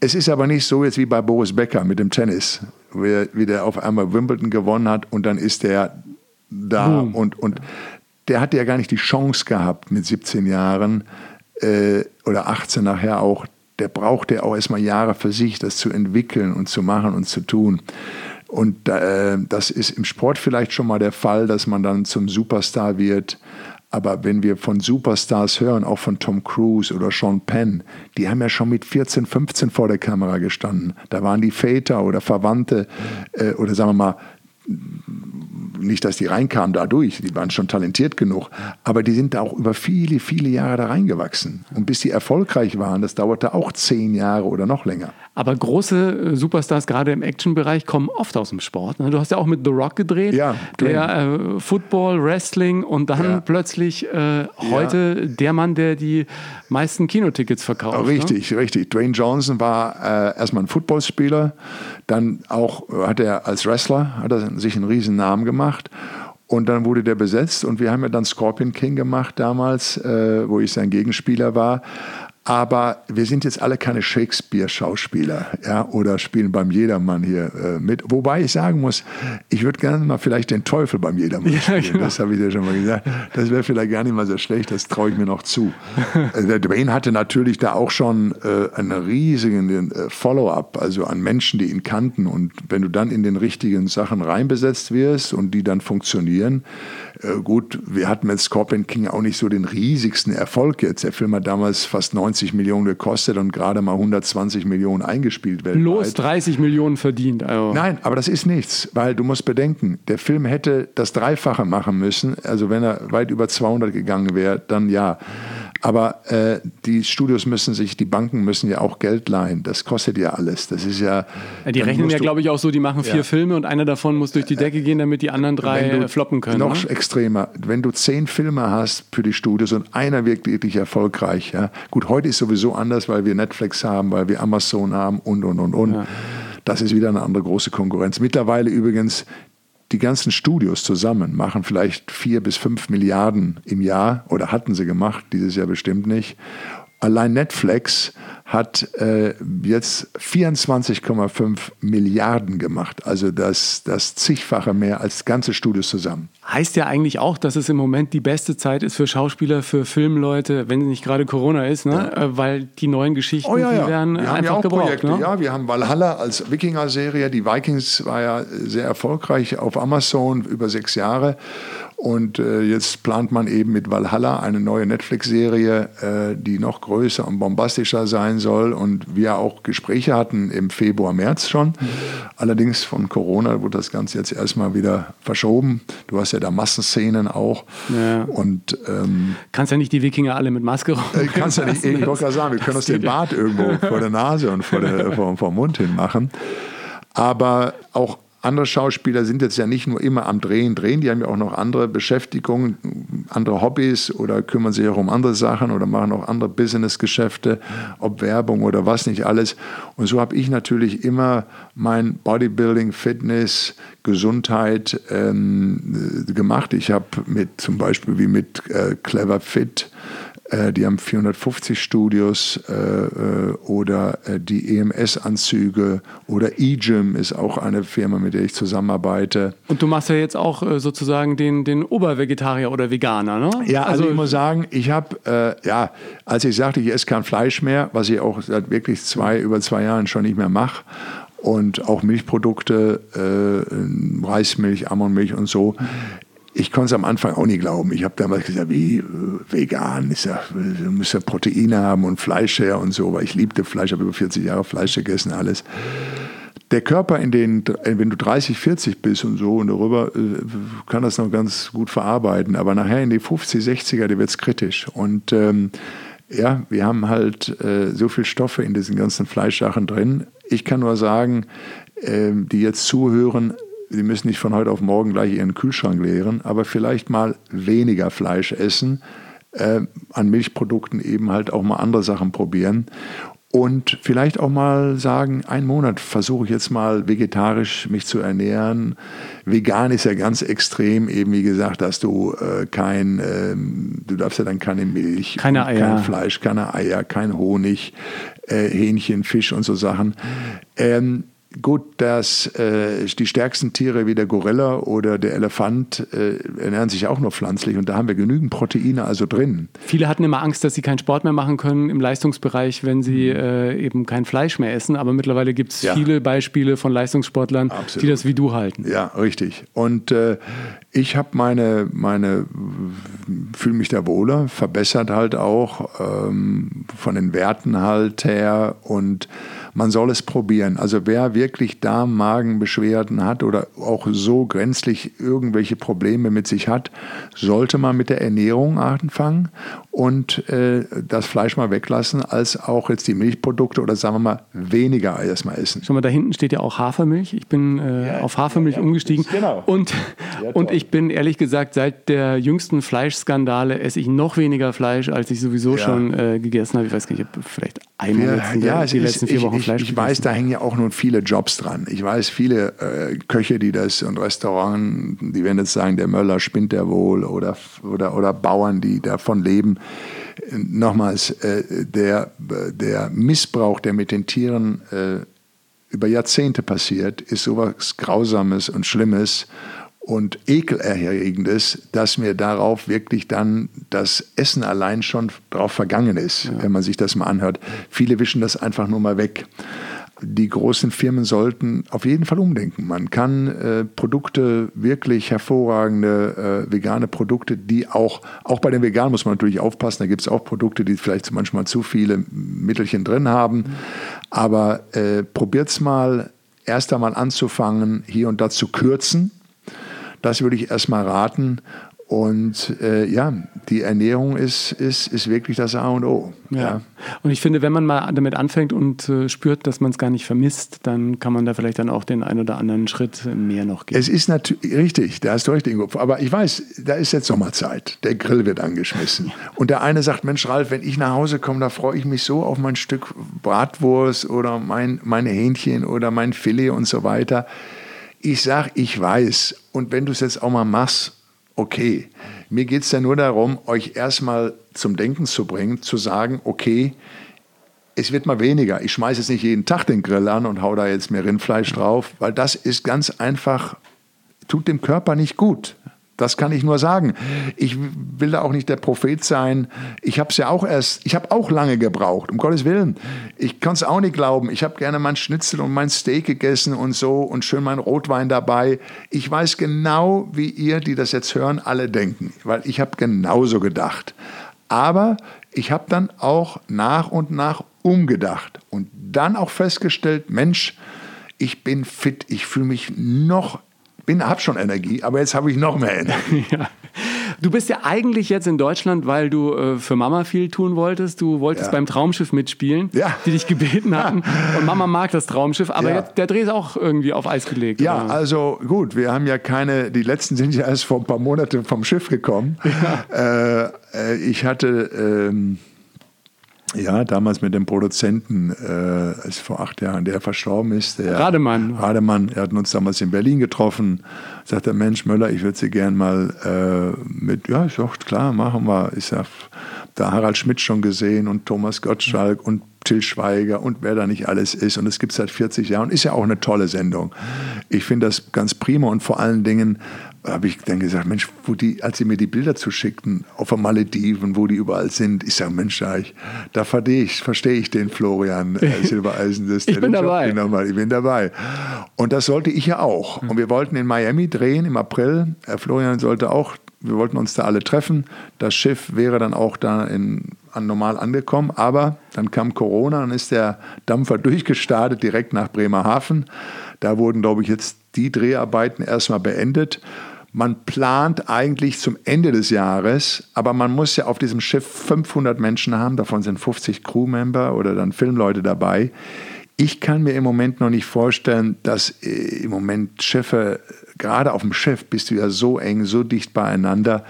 Es ist aber nicht so jetzt wie bei Boris Becker mit dem Tennis, wie der auf einmal Wimbledon gewonnen hat und dann ist der da und, und der hatte ja gar nicht die Chance gehabt mit 17 Jahren äh, oder 18 nachher auch. Der brauchte auch erstmal Jahre für sich, das zu entwickeln und zu machen und zu tun. Und äh, das ist im Sport vielleicht schon mal der Fall, dass man dann zum Superstar wird. Aber wenn wir von Superstars hören, auch von Tom Cruise oder Sean Penn, die haben ja schon mit 14, 15 vor der Kamera gestanden. Da waren die Väter oder Verwandte äh, oder sagen wir mal nicht, dass die reinkamen dadurch, die waren schon talentiert genug, aber die sind da auch über viele, viele Jahre da reingewachsen. Und bis die erfolgreich waren, das dauerte auch zehn Jahre oder noch länger. Aber große äh, Superstars, gerade im Action-Bereich, kommen oft aus dem Sport. Ne? Du hast ja auch mit The Rock gedreht, ja, der äh, Football, Wrestling und dann ja. plötzlich äh, heute ja. der Mann, der die meisten Kinotickets verkauft. Richtig, ne? richtig. Dwayne Johnson war äh, erstmal ein Footballspieler, dann auch äh, hat er als Wrestler hat er sich einen riesen Namen gemacht und dann wurde der besetzt und wir haben ja dann Scorpion King gemacht damals, äh, wo ich sein Gegenspieler war. Aber wir sind jetzt alle keine Shakespeare-Schauspieler ja, oder spielen beim Jedermann hier äh, mit. Wobei ich sagen muss, ich würde gerne mal vielleicht den Teufel beim Jedermann spielen. Ja, genau. Das habe ich dir schon mal gesagt. Das wäre vielleicht gar nicht mal so schlecht, das traue ich mir noch zu. Äh, der Dwayne hatte natürlich da auch schon äh, einen riesigen äh, Follow-up, also an Menschen, die ihn kannten. Und wenn du dann in den richtigen Sachen reinbesetzt wirst und die dann funktionieren, äh, gut, wir hatten mit Scorpion King auch nicht so den riesigsten Erfolg jetzt. Der Film hat damals fast 90 Millionen gekostet und gerade mal 120 Millionen eingespielt weltweit. Los 30 Millionen verdient. Also. Nein, aber das ist nichts, weil du musst bedenken, der Film hätte das Dreifache machen müssen. Also wenn er weit über 200 gegangen wäre, dann ja. Aber äh, die Studios müssen sich, die Banken müssen ja auch Geld leihen. Das kostet ja alles. Das ist ja. ja die rechnen ja, glaube ich, auch so, die machen vier ja. Filme und einer davon muss durch die Decke gehen, damit die anderen drei floppen können. Noch ne? extremer. Wenn du zehn Filme hast für die Studios und einer wird wirklich erfolgreich, ja. Gut, heute ist sowieso anders, weil wir Netflix haben, weil wir Amazon haben und und und und. Ja. Das ist wieder eine andere große Konkurrenz. Mittlerweile übrigens die ganzen Studios zusammen machen vielleicht vier bis fünf Milliarden im Jahr oder hatten sie gemacht, dieses Jahr bestimmt nicht. Allein Netflix hat äh, jetzt 24,5 Milliarden gemacht, also das, das zigfache mehr als ganze Studios zusammen. Heißt ja eigentlich auch, dass es im Moment die beste Zeit ist für Schauspieler, für Filmleute, wenn nicht gerade Corona ist, ne? Ja. Äh, weil die neuen Geschichten, oh, ja, ja. die werden wir einfach ja auch gebraucht. Projekte, ne? Ja, wir haben Valhalla als Wikinger-Serie, die Vikings war ja sehr erfolgreich auf Amazon über sechs Jahre und äh, jetzt plant man eben mit Valhalla eine neue Netflix-Serie, äh, die noch größer und bombastischer sein soll. Und wir auch Gespräche hatten im Februar, März schon. Mhm. Allerdings von Corona wurde das Ganze jetzt erstmal wieder verschoben. Du hast ja da Massenszenen auch. Ja. Und ähm, kannst ja nicht die Wikinger alle mit Maske rum. Äh, kannst ja nicht, ich wollte gerade sagen, wir können uns den Bart irgendwo vor der Nase und vor, der, vor, vor dem Mund hin machen. Aber auch andere Schauspieler sind jetzt ja nicht nur immer am Drehen, drehen, die haben ja auch noch andere Beschäftigungen, andere Hobbys oder kümmern sich auch um andere Sachen oder machen auch andere Businessgeschäfte, ob Werbung oder was nicht alles. Und so habe ich natürlich immer mein Bodybuilding, Fitness, Gesundheit ähm, gemacht. Ich habe mit zum Beispiel wie mit äh, Clever Fit die haben 450 Studios äh, äh, oder äh, die EMS-Anzüge oder eGym ist auch eine Firma, mit der ich zusammenarbeite. Und du machst ja jetzt auch äh, sozusagen den, den Obervegetarier oder Veganer, ne? Ja, also, also ich muss sagen, ich habe, äh, ja, als ich sagte, ich esse kein Fleisch mehr, was ich auch seit wirklich zwei, über zwei Jahren schon nicht mehr mache, und auch Milchprodukte, äh, Reismilch, Ammonmilch und so ich konnte es am Anfang auch nie glauben. Ich habe damals gesagt, wie äh, vegan, ist ja, du musst ja Proteine haben und Fleisch her und so, weil ich liebte Fleisch, habe über 40 Jahre Fleisch gegessen, alles. Der Körper, in den, wenn du 30, 40 bist und so und darüber, äh, kann das noch ganz gut verarbeiten. Aber nachher in die 50, 60er, da wird es kritisch. Und ähm, ja, wir haben halt äh, so viel Stoffe in diesen ganzen Fleischsachen drin. Ich kann nur sagen, äh, die jetzt zuhören, Sie müssen nicht von heute auf morgen gleich Ihren Kühlschrank leeren, aber vielleicht mal weniger Fleisch essen, äh, an Milchprodukten eben halt auch mal andere Sachen probieren und vielleicht auch mal sagen, einen Monat versuche ich jetzt mal vegetarisch mich zu ernähren. Vegan ist ja ganz extrem, eben wie gesagt, dass du äh, kein, äh, du darfst ja dann keine Milch, keine Eier. kein Fleisch, keine Eier, kein Honig, äh, Hähnchen, Fisch und so Sachen. Ähm, Gut, dass äh, die stärksten Tiere wie der Gorilla oder der Elefant äh, ernähren sich auch nur pflanzlich und da haben wir genügend Proteine also drin. Viele hatten immer Angst, dass sie keinen Sport mehr machen können im Leistungsbereich, wenn sie mhm. äh, eben kein Fleisch mehr essen. Aber mittlerweile gibt es ja. viele Beispiele von Leistungssportlern, Absolut. die das wie du halten. Ja, richtig. Und äh, ich habe meine, meine fühle mich da wohler, verbessert halt auch ähm, von den Werten halt her und man soll es probieren. Also wer wirklich Darm-Magenbeschwerden hat oder auch so grenzlich irgendwelche Probleme mit sich hat, sollte man mit der Ernährung anfangen und äh, das Fleisch mal weglassen, als auch jetzt die Milchprodukte oder sagen wir mal weniger erstmal essen. Schau mal, da hinten steht ja auch Hafermilch. Ich bin äh, ja, auf Hafermilch ja, ja. umgestiegen. Genau. Und, und ich bin ehrlich gesagt, seit der jüngsten Fleischskandale esse ich noch weniger Fleisch, als ich sowieso schon äh, gegessen habe. Ich weiß gar nicht, ich habe vielleicht einmal der, ja, die es letzten ist, vier ich, Wochen ich, Fleisch ich weiß, gegessen. da hängen ja auch nun viele Jobs dran. Ich weiß, viele äh, Köche, die das und Restaurant, die werden jetzt sagen, der Möller spinnt der wohl oder, oder, oder Bauern, die davon leben. Nochmals, äh, der, der Missbrauch, der mit den Tieren äh, über Jahrzehnte passiert, ist sowas Grausames und Schlimmes und Ekelerregendes, dass mir darauf wirklich dann das Essen allein schon drauf vergangen ist, wenn man sich das mal anhört. Viele wischen das einfach nur mal weg. Die großen Firmen sollten auf jeden Fall umdenken. Man kann äh, Produkte, wirklich hervorragende äh, vegane Produkte, die auch, auch bei den Veganen muss man natürlich aufpassen, da gibt es auch Produkte, die vielleicht manchmal zu viele Mittelchen drin haben. Aber äh, probiert es mal, erst einmal anzufangen, hier und da zu kürzen. Das würde ich erstmal raten. Und äh, ja, die Ernährung ist, ist, ist wirklich das A und O. Ja. Und ich finde, wenn man mal damit anfängt und äh, spürt, dass man es gar nicht vermisst, dann kann man da vielleicht dann auch den ein oder anderen Schritt mehr noch gehen. Es ist natürlich richtig, da hast du recht, Ingo. Aber ich weiß, da ist jetzt Sommerzeit. Der Grill wird angeschmissen. Und der eine sagt: Mensch, Ralf, wenn ich nach Hause komme, da freue ich mich so auf mein Stück Bratwurst oder mein, meine Hähnchen oder mein Filet und so weiter. Ich sage, ich weiß. Und wenn du es jetzt auch mal machst, okay. Mir geht es ja nur darum, euch erstmal zum Denken zu bringen, zu sagen, okay, es wird mal weniger. Ich schmeiße jetzt nicht jeden Tag den Grill an und hau da jetzt mehr Rindfleisch drauf, weil das ist ganz einfach, tut dem Körper nicht gut. Das kann ich nur sagen. Ich will da auch nicht der Prophet sein. Ich habe es ja auch erst, ich habe auch lange gebraucht, um Gottes Willen. Ich kann es auch nicht glauben. Ich habe gerne mein Schnitzel und mein Steak gegessen und so und schön mein Rotwein dabei. Ich weiß genau, wie ihr, die das jetzt hören, alle denken, weil ich habe genauso gedacht. Aber ich habe dann auch nach und nach umgedacht und dann auch festgestellt, Mensch, ich bin fit, ich fühle mich noch bin, habe schon Energie, aber jetzt habe ich noch mehr Energie. Ja. Du bist ja eigentlich jetzt in Deutschland, weil du äh, für Mama viel tun wolltest. Du wolltest Ja. beim Traumschiff mitspielen, Ja. die dich gebeten hatten. Und Mama mag das Traumschiff, aber Ja. jetzt, der Dreh ist auch irgendwie auf Eis gelegt. Ja, oder? also gut, wir haben ja keine, die letzten sind ja erst vor ein paar Monaten vom Schiff gekommen. Äh, äh, ich hatte ähm, ja damals mit dem Produzenten, äh, ist vor acht Jahren, der verstorben ist. Der Rademann. Rademann, er hat uns damals in Berlin getroffen. Sagt der Mensch Möller, ich würde Sie gern mal äh, mit, ja, ich sag, klar, machen wir. Ich sag, da Harald Schmidt schon gesehen und Thomas Gottschalk und Till Schweiger und wer da nicht alles ist. Und es gibt seit 40 Jahren und ist ja auch eine tolle Sendung. Ich finde das ganz prima und vor allen Dingen habe ich dann gesagt, Mensch, wo die, als sie mir die Bilder zuschickten, auf den Malediven, wo die überall sind, ich sage, Mensch, da, ich, da verstehe ich, verstehe ich den Florian äh, Silbereisen. Das, Ich bin dabei. genommen hat. Ich bin dabei. Und das sollte ich ja auch. Und wir wollten in Miami drehen im April. Herr Florian sollte auch, wir wollten uns da alle treffen. Das Schiff wäre dann auch da in, an normal angekommen. Aber dann kam Corona, dann ist der Dampfer durchgestartet direkt nach Bremerhaven. Da wurden, glaube ich, jetzt die Dreharbeiten erstmal beendet. Man plant eigentlich zum Ende des Jahres, aber man muss ja auf diesem Schiff 500 Menschen haben, davon sind 50 Crewmember oder dann Filmleute dabei. Ich kann mir im Moment noch nicht vorstellen, dass äh, im Moment Schiffe, gerade auf dem Schiff bist du ja so eng, so dicht beieinander,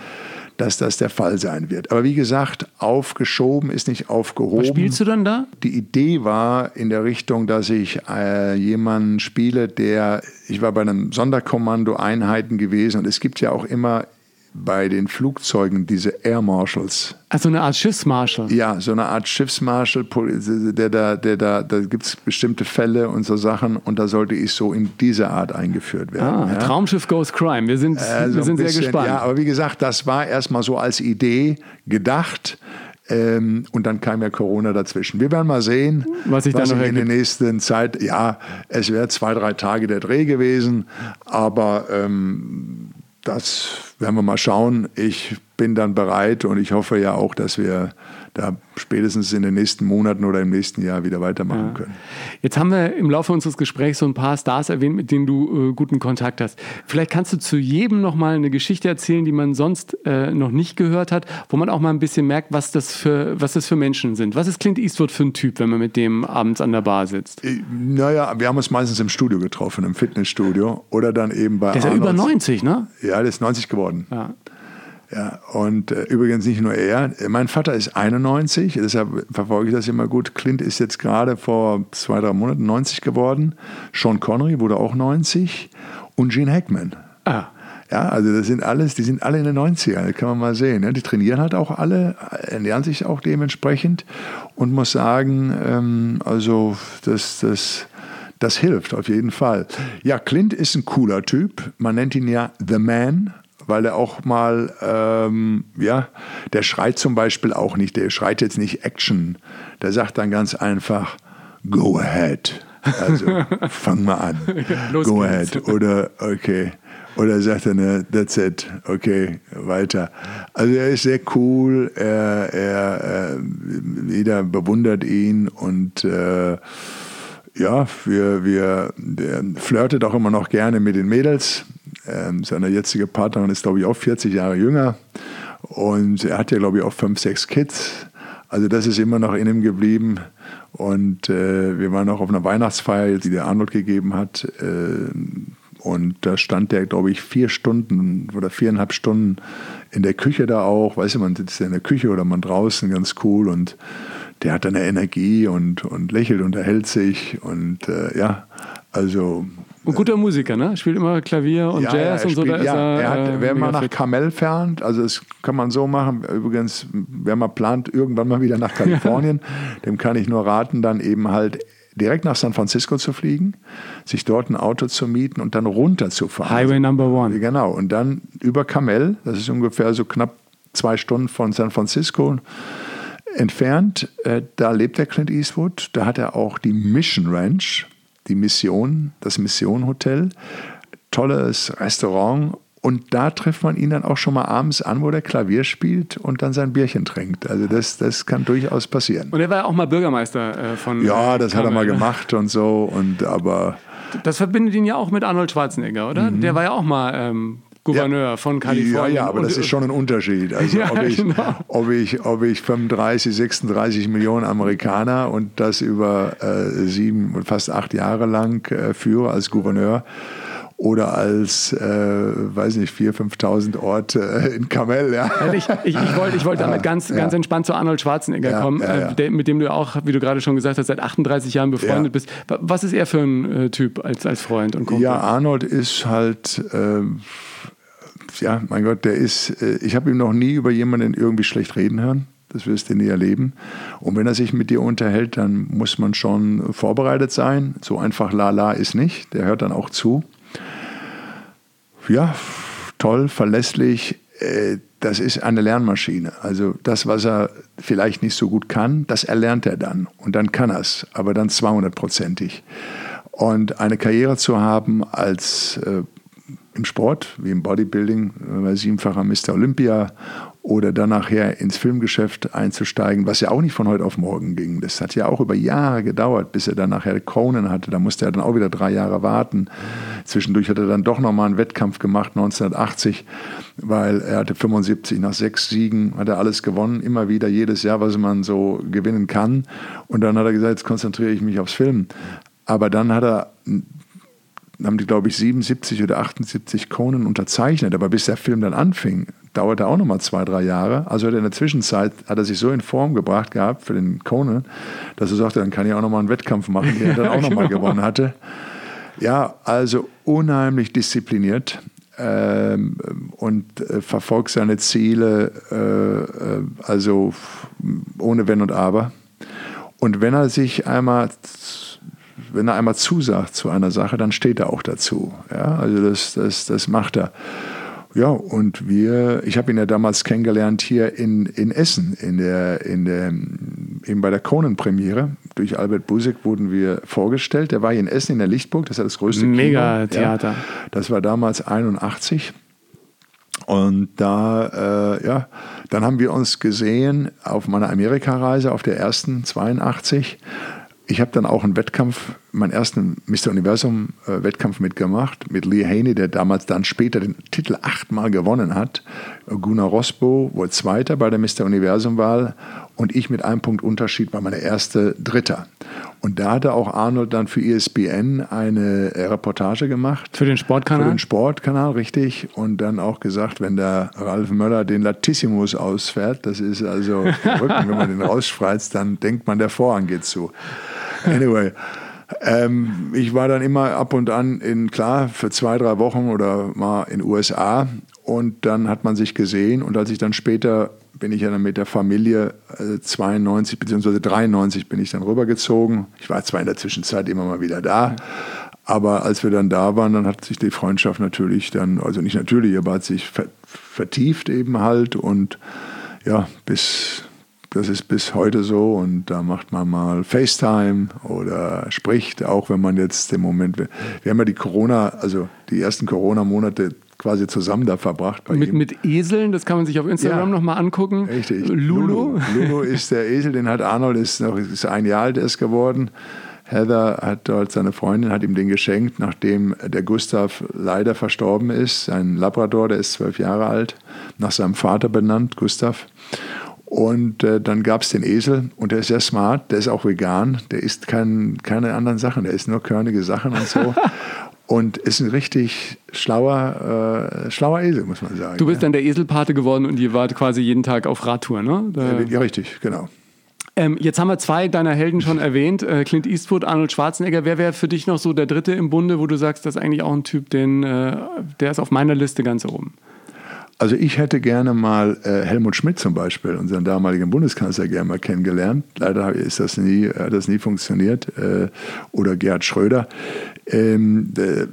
dass das der Fall sein wird. Aber wie gesagt, aufgeschoben ist nicht aufgehoben. Was spielst du dann da? Die Idee war in der Richtung, dass ich äh, jemanden spiele, der, ich war bei einem Sonderkommando Einheiten gewesen und es gibt ja auch immer bei den Flugzeugen diese Air Marshals. Also eine Art Schiffsmarschall. Ja, so eine Art Schiffsmarschall, der da, der da, da gibt es bestimmte Fälle und so Sachen und da sollte ich so in diese Art eingeführt werden. Ah, ja. Traumschiff Goes Crime. Wir sind, Also wir sind sehr bisschen, gespannt. Ja, aber wie gesagt, das war erstmal so als Idee gedacht. Ähm, und dann kam ja Corona dazwischen. Wir werden mal sehen, Was sich da noch in der nächsten Zeit. Ja, es wäre zwei, drei Tage der Dreh gewesen, aber ähm, das werden wir mal schauen. Ich bin dann bereit und ich hoffe ja auch, dass wir da spätestens in den nächsten Monaten oder im nächsten Jahr wieder weitermachen können. Jetzt haben wir im Laufe unseres Gesprächs so ein paar Stars erwähnt, mit denen du äh, guten Kontakt hast. Vielleicht kannst du zu jedem noch mal eine Geschichte erzählen, die man sonst äh, noch nicht gehört hat, wo man auch mal ein bisschen merkt, was das für, was das für Menschen sind. Was ist Clint Eastwood für ein Typ, wenn man mit dem abends an der Bar sitzt? Äh, Naja, wir haben uns meistens im Studio getroffen, im Fitnessstudio oder dann eben bei Der ist ja über Arnolds. 90, ne? Ja, der ist 90 geworden. Ja. Ja, und äh, übrigens nicht nur er. Mein Vater ist 91, deshalb verfolge ich das immer gut. Clint ist jetzt gerade vor zwei, drei Monaten 90 geworden. Sean Connery wurde auch 90 und Gene Hackman. Ah. Ja, also das sind alles, die sind alle in den 90ern, das kann man mal sehen. Ja. Die trainieren halt auch alle, ernähren sich auch dementsprechend und muss sagen, ähm, also das, das, das hilft auf jeden Fall. Ja, Clint ist ein cooler Typ. Man nennt ihn ja The Man, weil er auch mal, ähm, ja, der schreit zum Beispiel auch nicht, der schreit jetzt nicht Action. Der sagt dann ganz einfach, go ahead. Also fang mal an. Ja, go geht's. ahead. Oder okay. Oder sagt er, ne, that's it, okay, weiter. Also er ist sehr cool, er, er, er jeder bewundert ihn und äh, ja, wir, wir, der flirtet auch immer noch gerne mit den Mädels. Ähm, seine jetzige Partnerin ist, glaube ich, auch 40 Jahre jünger und er hat ja, glaube ich, auch fünf, sechs Kids. Also das ist immer noch in ihm geblieben. Und äh, wir waren auch auf einer Weihnachtsfeier, die der Arnold gegeben hat. Äh, und da stand der, glaube ich, vier Stunden oder viereinhalb Stunden in der Küche da auch. Weißt du, man sitzt ja in der Küche oder man draußen, ganz cool. Und der hat dann eine Energie und, und lächelt, unterhält sich. Und äh, ja, also. Und guter Musiker, ne? Spielt immer Klavier und ja, Jazz und so. Spielt, ja, er, er hat, äh, wer mal nach Kamel fährt, also das kann man so machen. Übrigens, wer mal plant, irgendwann mal wieder nach Kalifornien, dem kann ich nur raten, dann eben halt direkt nach San Francisco zu fliegen, sich dort ein Auto zu mieten und dann runterzufahren. Highway Number One. Genau. Und dann über Camel, das ist ungefähr so knapp zwei Stunden von San Francisco entfernt. Äh, da lebt der Clint Eastwood. Da hat er auch die Mission Ranch, die Mission, das Mission Hotel. Tolles Restaurant und da trifft man ihn dann auch schon mal abends an, wo der Klavier spielt und dann sein Bierchen trinkt. Also das, das kann durchaus passieren. Und er war ja auch mal Bürgermeister äh, von. Ja, das Kamel. hat er mal gemacht und so. Und aber. Das verbindet ihn ja auch mit Arnold Schwarzenegger, oder? Mhm. Der war ja auch mal ähm, Gouverneur ja. von Kalifornien. Ja, ja, aber das ist schon ein Unterschied. Also ja, ob, ich, genau. ob, ich, ob ich 35, 36 Millionen Amerikaner und das über äh, sieben, fast acht Jahre lang äh, führe als Gouverneur oder als, äh, weiß nicht, 4.000, 5.000 Orte in Kamel. Ja. Ich, ich, ich wollte ich wollt damit ja, ganz, ja. ganz entspannt zu Arnold Schwarzenegger kommen, äh, der, mit dem du auch, wie du gerade schon gesagt hast, seit 38 Jahren befreundet bist. Was ist er für ein äh, Typ als, als Freund und Kumpel? Ja, Arnold ist halt ähm, ja, mein Gott, der ist, äh, ich habe ihm noch nie über jemanden irgendwie schlecht reden hören. Das wirst du nie erleben. Und wenn er sich mit dir unterhält, dann muss man schon vorbereitet sein. So einfach lala ist nicht. Der hört dann auch zu ja, toll, verlässlich. Äh, das ist eine Lernmaschine. Also das, was er vielleicht nicht so gut kann, das erlernt er dann. Und dann kann er es, aber dann 200-prozentig. Und eine Karriere zu haben als äh, im Sport, wie im Bodybuilding, äh, siebenfacher Mr. Olympia oder dann nachher ins Filmgeschäft einzusteigen, was ja auch nicht von heute auf morgen ging. Das hat ja auch über Jahre gedauert, bis er dann nachher Conan hatte. Da musste er dann auch wieder drei Jahre warten. Zwischendurch hat er dann doch nochmal einen Wettkampf gemacht, 1980, weil er hatte 75 nach sechs Siegen, hat er alles gewonnen, immer wieder, jedes Jahr, was man so gewinnen kann. Und dann hat er gesagt, jetzt konzentriere ich mich aufs Filmen. Aber dann hat er haben die, glaube ich, 77 oder 78 Conan unterzeichnet. Aber bis der Film dann anfing, dauerte auch nochmal zwei, drei Jahre. Also hat er in der Zwischenzeit, hat er sich so in Form gebracht gehabt für den Conan, dass er sagte, dann kann ich auch nochmal einen Wettkampf machen, den er dann auch genau. nochmal gewonnen hatte. Ja, also unheimlich diszipliniert ähm, und äh, verfolgt seine Ziele, äh, äh also ohne Wenn und Aber. Und wenn er sich einmal wenn er einmal zusagt zu einer Sache, dann steht er auch dazu. Ja, also das, das, das macht er. Ja, und wir, ich habe ihn ja damals kennengelernt hier in, in Essen, in der, in der, eben bei der Conan-Premiere. Durch Albert Busek wurden wir vorgestellt. Der war hier in Essen in der Lichtburg, das ist ja das größte Mega-Theater. Ja, das war damals 81. Und da, äh, ja, dann haben wir uns gesehen auf meiner Amerikareise, auf der ersten 82. Ich habe dann auch einen Wettkampf meinen ersten Mr. Universum-Wettkampf mitgemacht mit Lee Haney, der damals dann später den Titel achtmal gewonnen hat. Gunnar Rosbo wurde Zweiter bei der Mr. Universum-Wahl und ich mit einem Punkt Unterschied war meine erste Dritter. Und da hatte auch Arnold dann für ESPN eine Reportage gemacht. Für den Sportkanal? Für den Sportkanal, richtig. Und dann auch gesagt, wenn der Ralf Möller den Latissimus ausfährt, das ist also verrückt, wenn man den rausspreizt, dann denkt man, der Vorhang geht zu. Anyway. Ähm, ich war dann immer ab und an in, klar, für zwei, drei Wochen oder mal in USA und dann hat man sich gesehen und als ich dann später bin ich ja dann mit der Familie äh, 92 bzw. 93 bin ich dann rübergezogen. Ich war zwar in der Zwischenzeit immer mal wieder da, aber als wir dann da waren, dann hat sich die Freundschaft natürlich dann, also nicht natürlich, aber hat sich vertieft eben halt und ja, bis das ist bis heute so und da macht man mal FaceTime oder spricht, auch wenn man jetzt im Moment, wir haben ja die Corona, also die ersten Corona-Monate quasi zusammen da verbracht. mit, mit Eseln, das kann man sich auf Instagram ja, nochmal angucken. Richtig. Lulu. Lulu ist der Esel, den hat Arnold, ist noch ist ein Jahr alt erst geworden. Heather hat dort, seine Freundin hat ihm den geschenkt, nachdem der Gustav leider verstorben ist. Sein Labrador, der ist zwölf Jahre alt, nach seinem Vater benannt, Gustav. Und äh, dann gab es den Esel und der ist sehr smart, der ist auch vegan, der isst kein, keine anderen Sachen, der isst nur körnige Sachen und so. und ist ein richtig schlauer, äh, schlauer Esel, muss man sagen. Du bist ja. dann der Eselpate geworden und ihr wart quasi jeden Tag auf Radtour, ne? Da ja, richtig, genau. Ähm, jetzt haben wir zwei deiner Helden schon erwähnt, äh, Clint Eastwood, Arnold Schwarzenegger. Wer wäre für dich noch so der dritte im Bunde, wo du sagst, das ist eigentlich auch ein Typ, den, äh, der ist auf meiner Liste ganz oben? Also ich hätte gerne mal äh, Helmut Schmidt zum Beispiel, unseren damaligen Bundeskanzler, gerne mal kennengelernt. Leider ist das nie, hat das nie funktioniert. Äh, oder Gerhard Schröder, ähm, der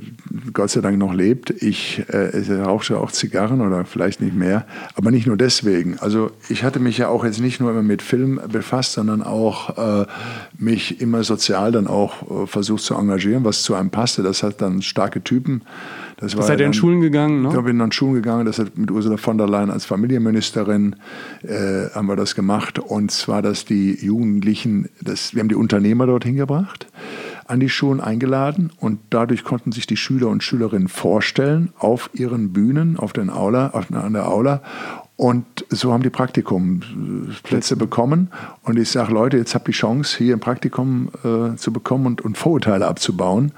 Gott sei Dank noch lebt. Ich äh, rauche auch Zigarren oder vielleicht nicht mehr, aber nicht nur deswegen. Also ich hatte mich ja auch jetzt nicht nur immer mit Film befasst, sondern auch äh, mich immer sozial dann auch äh, versucht zu engagieren, was zu einem passte. Das hat dann starke Typen. Das war seid ihr in Schulen gegangen, ne? Ich bin in Schulen gegangen, das hat mit Ursula von der Leyen als Familienministerin äh, haben wir das gemacht. Und zwar, dass die Jugendlichen, das, wir haben die Unternehmer dorthin gebracht, an die Schulen eingeladen und dadurch konnten sich die Schüler und Schülerinnen vorstellen auf ihren Bühnen, auf den Aula, auf, an der Aula und so haben die Praktikumplätze bekommen. Und ich sage, Leute, jetzt habt ihr die Chance, hier ein Praktikum äh, zu bekommen und, und, Vorurteile abzubauen.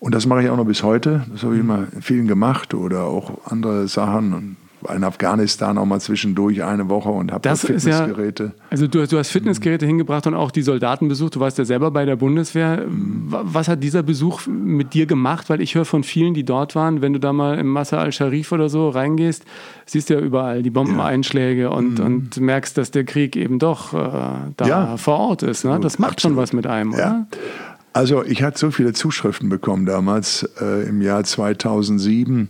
Und das mache ich auch noch bis heute. Das habe ich immer vielen gemacht oder auch andere Sachen. Und in Afghanistan auch mal zwischendurch eine Woche und habe das Fitnessgeräte. Ja, also du, du, hast Fitnessgeräte mhm. hingebracht und auch die Soldaten besucht. Du warst ja selber bei der Bundeswehr. Mhm. Was hat dieser Besuch mit dir gemacht? Weil ich höre von vielen, die dort waren, wenn du da mal im Massa al-Sharif oder so reingehst, siehst du ja überall die Bombeneinschläge ja. und, mhm. und merkst, dass der Krieg eben doch äh, da ja. vor Ort ist. Ne? Das macht Absolut. schon was mit einem, oder? Also ich hatte so viele Zuschriften bekommen damals äh, im Jahr 2007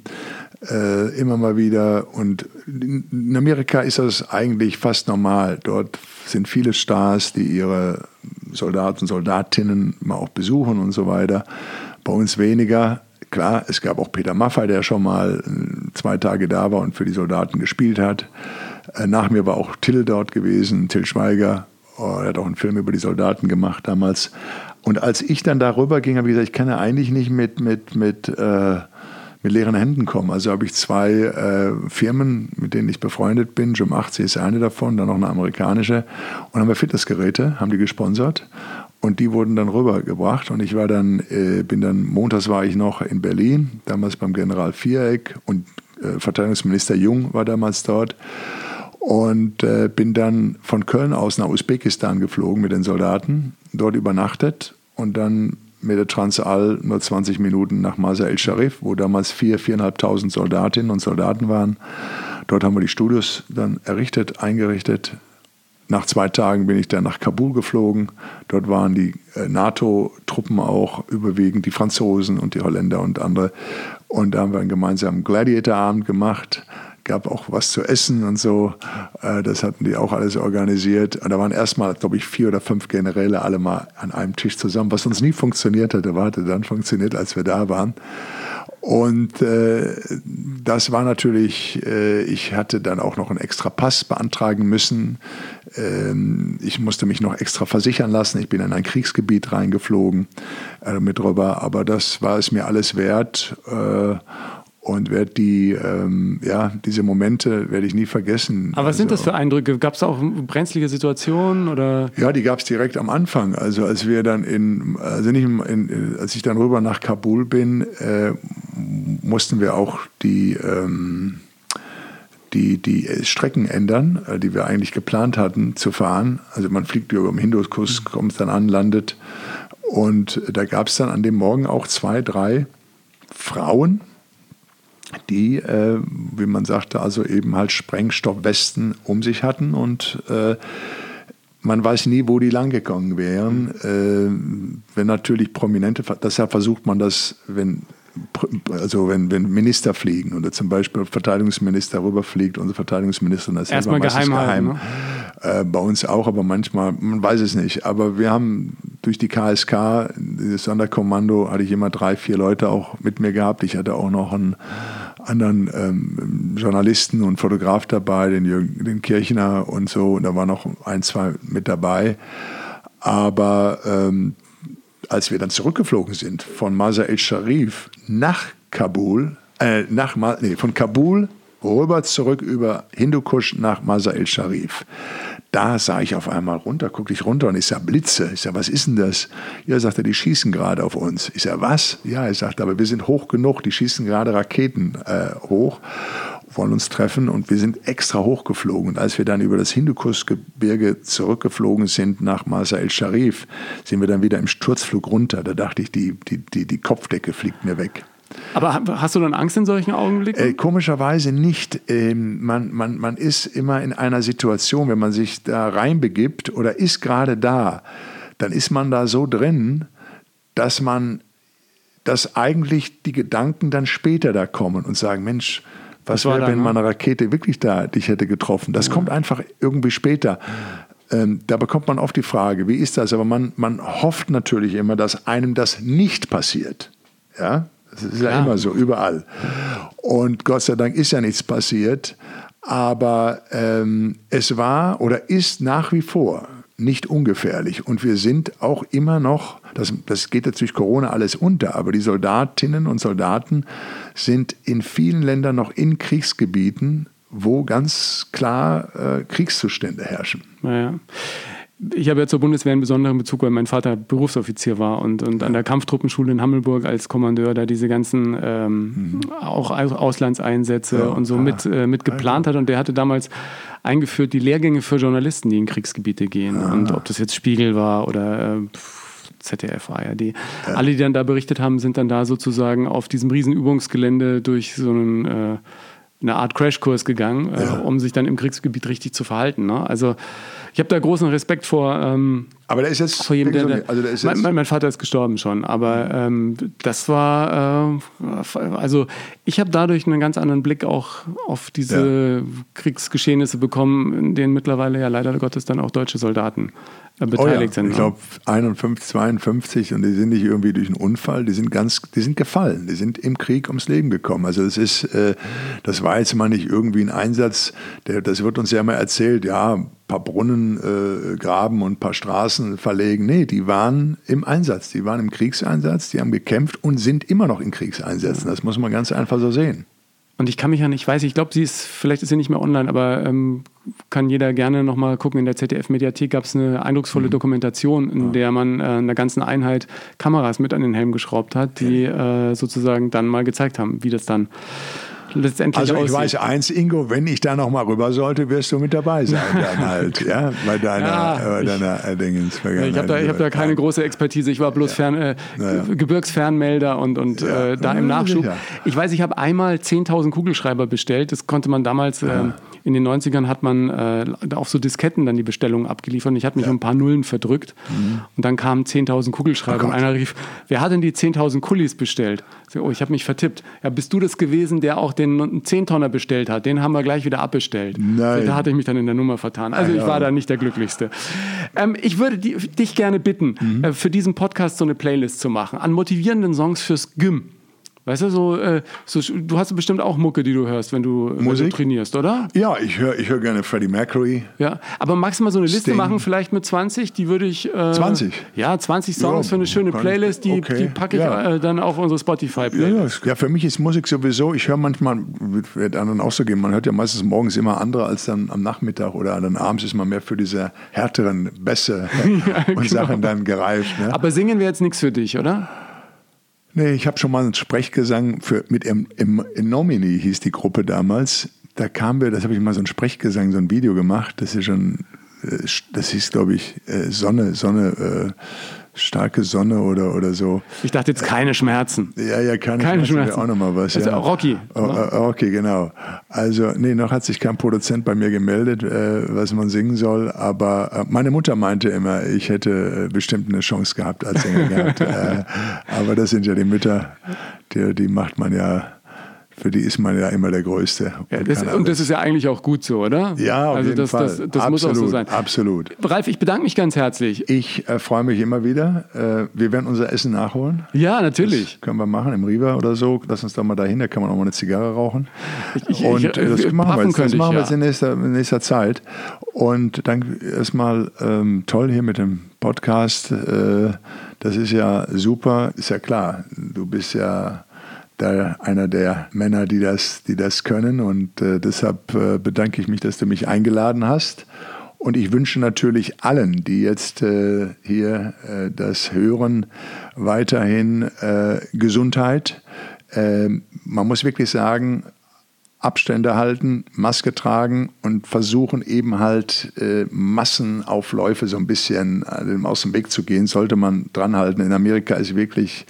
äh, immer mal wieder. Und in Amerika ist das eigentlich fast normal. Dort sind viele Stars, die ihre Soldaten, Soldatinnen mal auch besuchen und so weiter. Bei uns weniger. Klar, es gab auch Peter Maffay, der schon mal äh, zwei Tage da war und für die Soldaten gespielt hat. Äh, nach mir war auch Till dort gewesen, Till Schweiger. Oh, er hat auch einen Film über die Soldaten gemacht damals. Und als ich dann darüber ging, habe ich gesagt, ich kann ja eigentlich nicht mit, mit, mit äh, mit leeren Händen kommen. Also habe ich zwei äh, Firmen, mit denen ich befreundet bin. Jim 80 ist eine davon, dann noch eine amerikanische. Und haben wir Fitnessgeräte, haben die gesponsert. Und die wurden dann rübergebracht. Und ich war dann, äh, bin dann, montags war ich noch in Berlin, damals beim General Viereck und äh, Verteidigungsminister Jung war damals dort. Und äh, bin dann von Köln aus nach Usbekistan geflogen mit den Soldaten, dort übernachtet und dann mit der Transall nur 20 Minuten nach Masa el-Sharif, wo damals 4.000, 4.500 Soldatinnen und Soldaten waren. Dort haben wir die Studios dann errichtet, eingerichtet. Nach zwei Tagen bin ich dann nach Kabul geflogen. Dort waren die äh, NATO-Truppen auch, überwiegend die Franzosen und die Holländer und andere. Und da haben wir einen gemeinsamen Gladiator-Abend gemacht gab auch was zu essen und so. Äh, das hatten die auch alles organisiert. Und da waren erstmal, glaube ich, vier oder fünf Generäle alle mal an einem Tisch zusammen, was uns nie funktioniert hat. hatte dann funktioniert, als wir da waren. Und äh, das war natürlich, äh, ich hatte dann auch noch einen extra Pass beantragen müssen. Ähm, ich musste mich noch extra versichern lassen. Ich bin in ein Kriegsgebiet reingeflogen äh, mit rüber, aber das war es mir alles wert. Äh, und werde die, ähm, ja, diese Momente werde ich nie vergessen. Aber was also, sind das für Eindrücke? Gab es auch brenzlige Situationen oder? Ja, die gab es direkt am Anfang. Also als wir dann in, also nicht in, als ich dann rüber nach Kabul bin, äh, mussten wir auch die ähm, die, die Strecken ändern, äh, die wir eigentlich geplant hatten zu fahren. Also man fliegt über den Hindukuss, kommt dann an, landet. Und da gab es dann an dem Morgen auch zwei, drei Frauen, die, äh, wie man sagte, also eben halt Sprengstoffwesten um sich hatten und äh, man weiß nie, wo die langgegangen wären. Äh, wenn natürlich Prominente, deshalb versucht man das, wenn also wenn, wenn Minister fliegen oder zum Beispiel Verteidigungsminister rüberfliegt, unsere Verteidigungsministerin ist Erstmal geheim, geheim. ne? äh, bei uns auch, aber manchmal, man weiß es nicht. Aber wir haben durch die KSK, dieses Sonderkommando, hatte ich immer drei, vier Leute auch mit mir gehabt. Ich hatte auch noch einen anderen ähm, Journalisten und Fotograf dabei, den, Jürgen, den Kirchner und so. Und da waren noch ein, zwei mit dabei. Aber ähm, als wir dann zurückgeflogen sind von Mazar el-Sharif nach Kabul, äh, nach, nee, von Kabul rüber zurück über Hindukusch nach Mazar el-Sharif. Da sah ich auf einmal runter, guckte ich runter und ich sah Blitze. Ich sag, was ist denn das? Ja, sagte, die schießen gerade auf uns. Ich sag, was? Ja, er sagte, aber wir sind hoch genug, die schießen gerade Raketen äh, hoch, wollen uns treffen und wir sind extra hochgeflogen. Und als wir dann über das Hindukusch-Gebirge zurückgeflogen sind nach Masa el-Sharif, sind wir dann wieder im Sturzflug runter. Da dachte ich, die, die, die, die Kopfdecke fliegt mir weg. Aber hast du dann Angst in solchen Augenblicken? Äh, komischerweise nicht. Ähm, man, man, man ist immer in einer Situation, wenn man sich da reinbegibt oder ist gerade da, dann ist man da so drin, dass man, dass eigentlich die Gedanken dann später da kommen und sagen, Mensch, was wäre, wenn ne? meine Rakete wirklich da dich hätte getroffen? Das ja. kommt einfach irgendwie später. Ähm, da bekommt man oft die Frage, wie ist das? Aber man, man hofft natürlich immer, dass einem das nicht passiert. Ja? Das ist ja, ja immer so, überall. Und Gott sei Dank ist ja nichts passiert. Aber ähm, es war oder ist nach wie vor nicht ungefährlich. Und wir sind auch immer noch, das, das geht jetzt durch Corona alles unter, aber die Soldatinnen und Soldaten sind in vielen Ländern noch in Kriegsgebieten, wo ganz klar äh, Kriegszustände herrschen. Naja ich habe ja zur Bundeswehr einen besonderen Bezug, weil mein Vater Berufsoffizier war und, und an der Kampftruppenschule in Hammelburg als Kommandeur da diese ganzen ähm, mhm. auch Auslandseinsätze ja, und so ah, mit, äh, mit geplant hat. Und der hatte damals eingeführt die Lehrgänge für Journalisten, die in Kriegsgebiete gehen. Ah. Und ob das jetzt Spiegel war oder äh, ZDF, ARD. Ja. Alle, die dann da berichtet haben, sind dann da sozusagen auf diesem Riesenübungsgelände durch so einen äh, eine Art Crashkurs gegangen, äh, ja. um sich dann im Kriegsgebiet richtig zu verhalten. Ne? Also ich habe da großen Respekt vor. Ähm, aber der ist jetzt. Vor jedem, der, der, also der ist jetzt mein, mein, Vater ist gestorben schon, aber ähm, das war. Äh, also ich habe dadurch einen ganz anderen Blick auch auf diese ja. Kriegsgeschehnisse bekommen, in denen mittlerweile ja leider Gottes dann auch deutsche Soldaten äh, beteiligt oh ja. sind. Ich glaube 51, 52 und die sind nicht irgendwie durch einen Unfall, die sind ganz, die sind gefallen, die sind im Krieg ums Leben gekommen. Also das ist, äh, das war jetzt mal nicht irgendwie ein Einsatz, der, das wird uns ja immer erzählt, ja, paar Brunnen äh, graben und ein paar Straßen verlegen. Nee, die waren im Einsatz, die waren im Kriegseinsatz, die haben gekämpft und sind immer noch in Kriegseinsätzen. Das muss man ganz einfach so sehen. Und ich kann mich ja nicht, ich weiß, ich glaube, sie ist, vielleicht ist sie nicht mehr online, aber ähm, kann jeder gerne nochmal gucken. In der ZDF-Mediathek gab es eine eindrucksvolle mhm. Dokumentation, in ja. der man äh, einer ganzen Einheit Kameras mit an den Helm geschraubt hat, die äh, sozusagen dann mal gezeigt haben, wie das dann letztendlich Also ich aussieht. weiß eins, Ingo, wenn ich da nochmal rüber sollte, wirst du mit dabei sein dann halt, ja, bei deiner, ja, bei deiner äh, Dingens Ich habe da, hab da keine große Expertise, ich war bloß ja. Fern, äh, ja. Gebirgsfernmelder und, und ja. äh, da im Nachschub. Ich weiß, ich habe einmal 10.000 Kugelschreiber bestellt, das konnte man damals... Äh, in den 90ern hat man äh, auf so Disketten dann die Bestellungen abgeliefert und ich hatte mich ja. um ein paar Nullen verdrückt. Mhm. Und dann kamen 10.000 Kugelschreiber oh und einer rief, wer hat denn die 10.000 Kullis bestellt? So, oh, ich habe mich vertippt. Ja, bist du das gewesen, der auch den 10-Tonner bestellt hat? Den haben wir gleich wieder abbestellt. Nein. So, da hatte ich mich dann in der Nummer vertan. Also ich war da nicht der Glücklichste. Ähm, ich würde die, dich gerne bitten, mhm. äh, für diesen Podcast so eine Playlist zu machen an motivierenden Songs fürs Gym Weißt du, so, äh, so, du hast bestimmt auch Mucke, die du hörst, wenn du, wenn du trainierst, oder? Ja, ich höre ich hör gerne Freddie Mercury. Ja, aber magst du mal so eine Liste Sting. machen, vielleicht mit 20? Die würde ich. Äh, 20? Ja, 20 Songs Ja, für eine schöne Playlist, die, okay, die packe ich ja. äh, dann auf unsere Spotify-Playlist. ja, ja, für mich ist Musik sowieso, ich höre manchmal, wird- wird anderen auch so gehen, man hört ja meistens morgens immer andere als dann am Nachmittag oder dann abends ist man mehr für diese härteren Bässe und genau. Sachen dann gereift. Ne? Aber singen wir jetzt nichts für dich, oder? Nee, ich habe schon mal einen Sprechgesang für, mit im, im Nomini hieß die Gruppe damals. Da kam wir, das habe ich mal so ein Sprechgesang, so ein Video gemacht. Das ist schon, äh, das hieß glaube ich äh, Sonne, Sonne, äh, starke Sonne oder oder so. Ich dachte jetzt keine Schmerzen. Ja, ja, keine, Keine Schmerzen Schmerzen. auch nochmal was. Also ja. Rocky, Oh, Rocky, genau. Also, nee, noch hat sich kein Produzent bei mir gemeldet, äh, was man singen soll. Aber äh, meine Mutter meinte immer, ich hätte äh, bestimmt eine Chance gehabt als Sänger gehabt. äh, aber das sind ja die Mütter, die, die macht man ja, für die ist man ja immer der Größte. Ja, Und das, und das ist ja eigentlich auch gut so, oder? ja, auf also jeden das, Fall. das, das absolut, muss auch so sein. Absolut. Ralf, ich bedanke mich ganz herzlich. Ich äh, freue mich immer wieder. Äh, wir werden unser Essen nachholen. Ja, natürlich. Können wir machen im Riva oder so. Lass uns doch mal dahin, da kann man auch mal eine Zigarre rauchen. ich- und ich- äh, das machen wir jetzt, das ich, machen wir ja. jetzt in nächster, in nächster Zeit. Und dann erstmal ähm, toll hier mit dem Podcast. Äh, das ist ja super, ist ja klar. Du bist ja da einer der Männer, die das, die das können. Und äh, deshalb äh, bedanke ich mich, dass du mich eingeladen hast. Und ich wünsche natürlich allen, die jetzt äh, hier äh, das hören, weiterhin äh, Gesundheit. Äh, man muss wirklich sagen, Abstände halten, Maske tragen und versuchen eben halt äh, Massenaufläufe so ein bisschen äh, aus dem Weg zu gehen, sollte man dran halten. In Amerika ist wirklich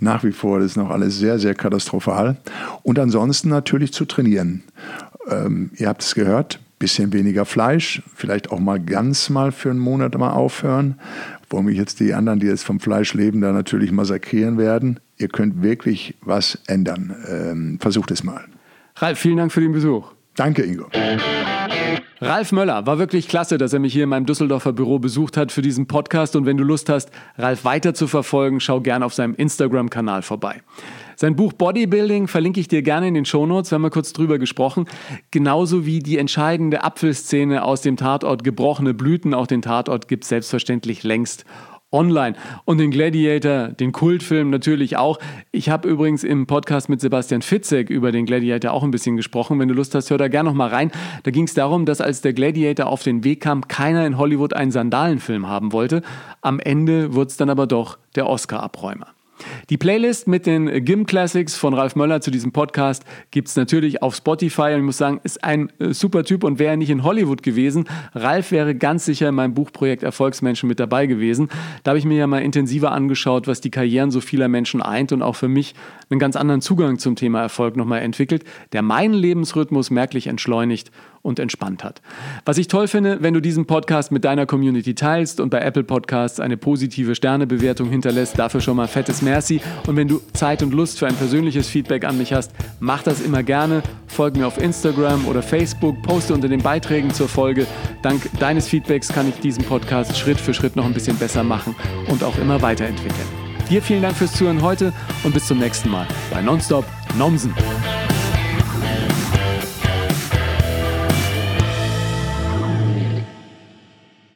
nach wie vor das noch alles sehr, sehr katastrophal. Und ansonsten natürlich zu trainieren. Ähm, ihr habt es gehört, bisschen weniger Fleisch, vielleicht auch mal ganz mal für einen Monat mal aufhören, wo mich jetzt die anderen, die jetzt vom Fleisch leben, da natürlich massakrieren werden. Ihr könnt wirklich was ändern. Ähm, versucht es mal. Ralf, vielen Dank für den Besuch. Danke, Ingo. Ralf Möller, war wirklich klasse, dass er mich hier in meinem Düsseldorfer Büro besucht hat für diesen Podcast. Und wenn du Lust hast, Ralf weiter zu verfolgen, schau gerne auf seinem Instagram-Kanal vorbei. Sein Buch Bodybuilding verlinke ich dir gerne in den Shownotes, wir haben mal kurz drüber gesprochen. Genauso wie die entscheidende Apfelszene aus dem Tatort Gebrochene Blüten. Auch den Tatort gibt es selbstverständlich längst online. Und den Gladiator, den Kultfilm natürlich auch. Ich habe übrigens im Podcast mit Sebastian Fitzek über den Gladiator auch ein bisschen gesprochen. Wenn du Lust hast, hör da gerne noch mal rein. Da ging es darum, dass als der Gladiator auf den Weg kam, keiner in Hollywood einen Sandalenfilm haben wollte. Am Ende wurde es dann aber doch der Oscar-Abräumer. Die Playlist mit den Gym Classics von Ralf Möller zu diesem Podcast gibt es natürlich auf Spotify. Und ich muss sagen, ist ein äh, super Typ und wäre nicht in Hollywood gewesen. Ralf wäre ganz sicher in meinem Buchprojekt Erfolgsmenschen mit dabei gewesen. Da habe ich mir ja mal intensiver angeschaut, was die Karrieren so vieler Menschen eint und auch für mich einen ganz anderen Zugang zum Thema Erfolg nochmal entwickelt, der meinen Lebensrhythmus merklich entschleunigt und entspannt hat. Was ich toll finde, wenn du diesen Podcast mit deiner Community teilst und bei Apple Podcasts eine positive Sternebewertung hinterlässt, dafür schon mal fettes Merci. Und wenn du Zeit und Lust für ein persönliches Feedback an mich hast, mach das immer gerne. Folg mir auf Instagram oder Facebook, poste unter den Beiträgen zur Folge. Dank deines Feedbacks kann ich diesen Podcast Schritt für Schritt noch ein bisschen besser machen und auch immer weiterentwickeln. Dir vielen Dank fürs Zuhören heute und bis zum nächsten Mal bei Nonstop Nomsen.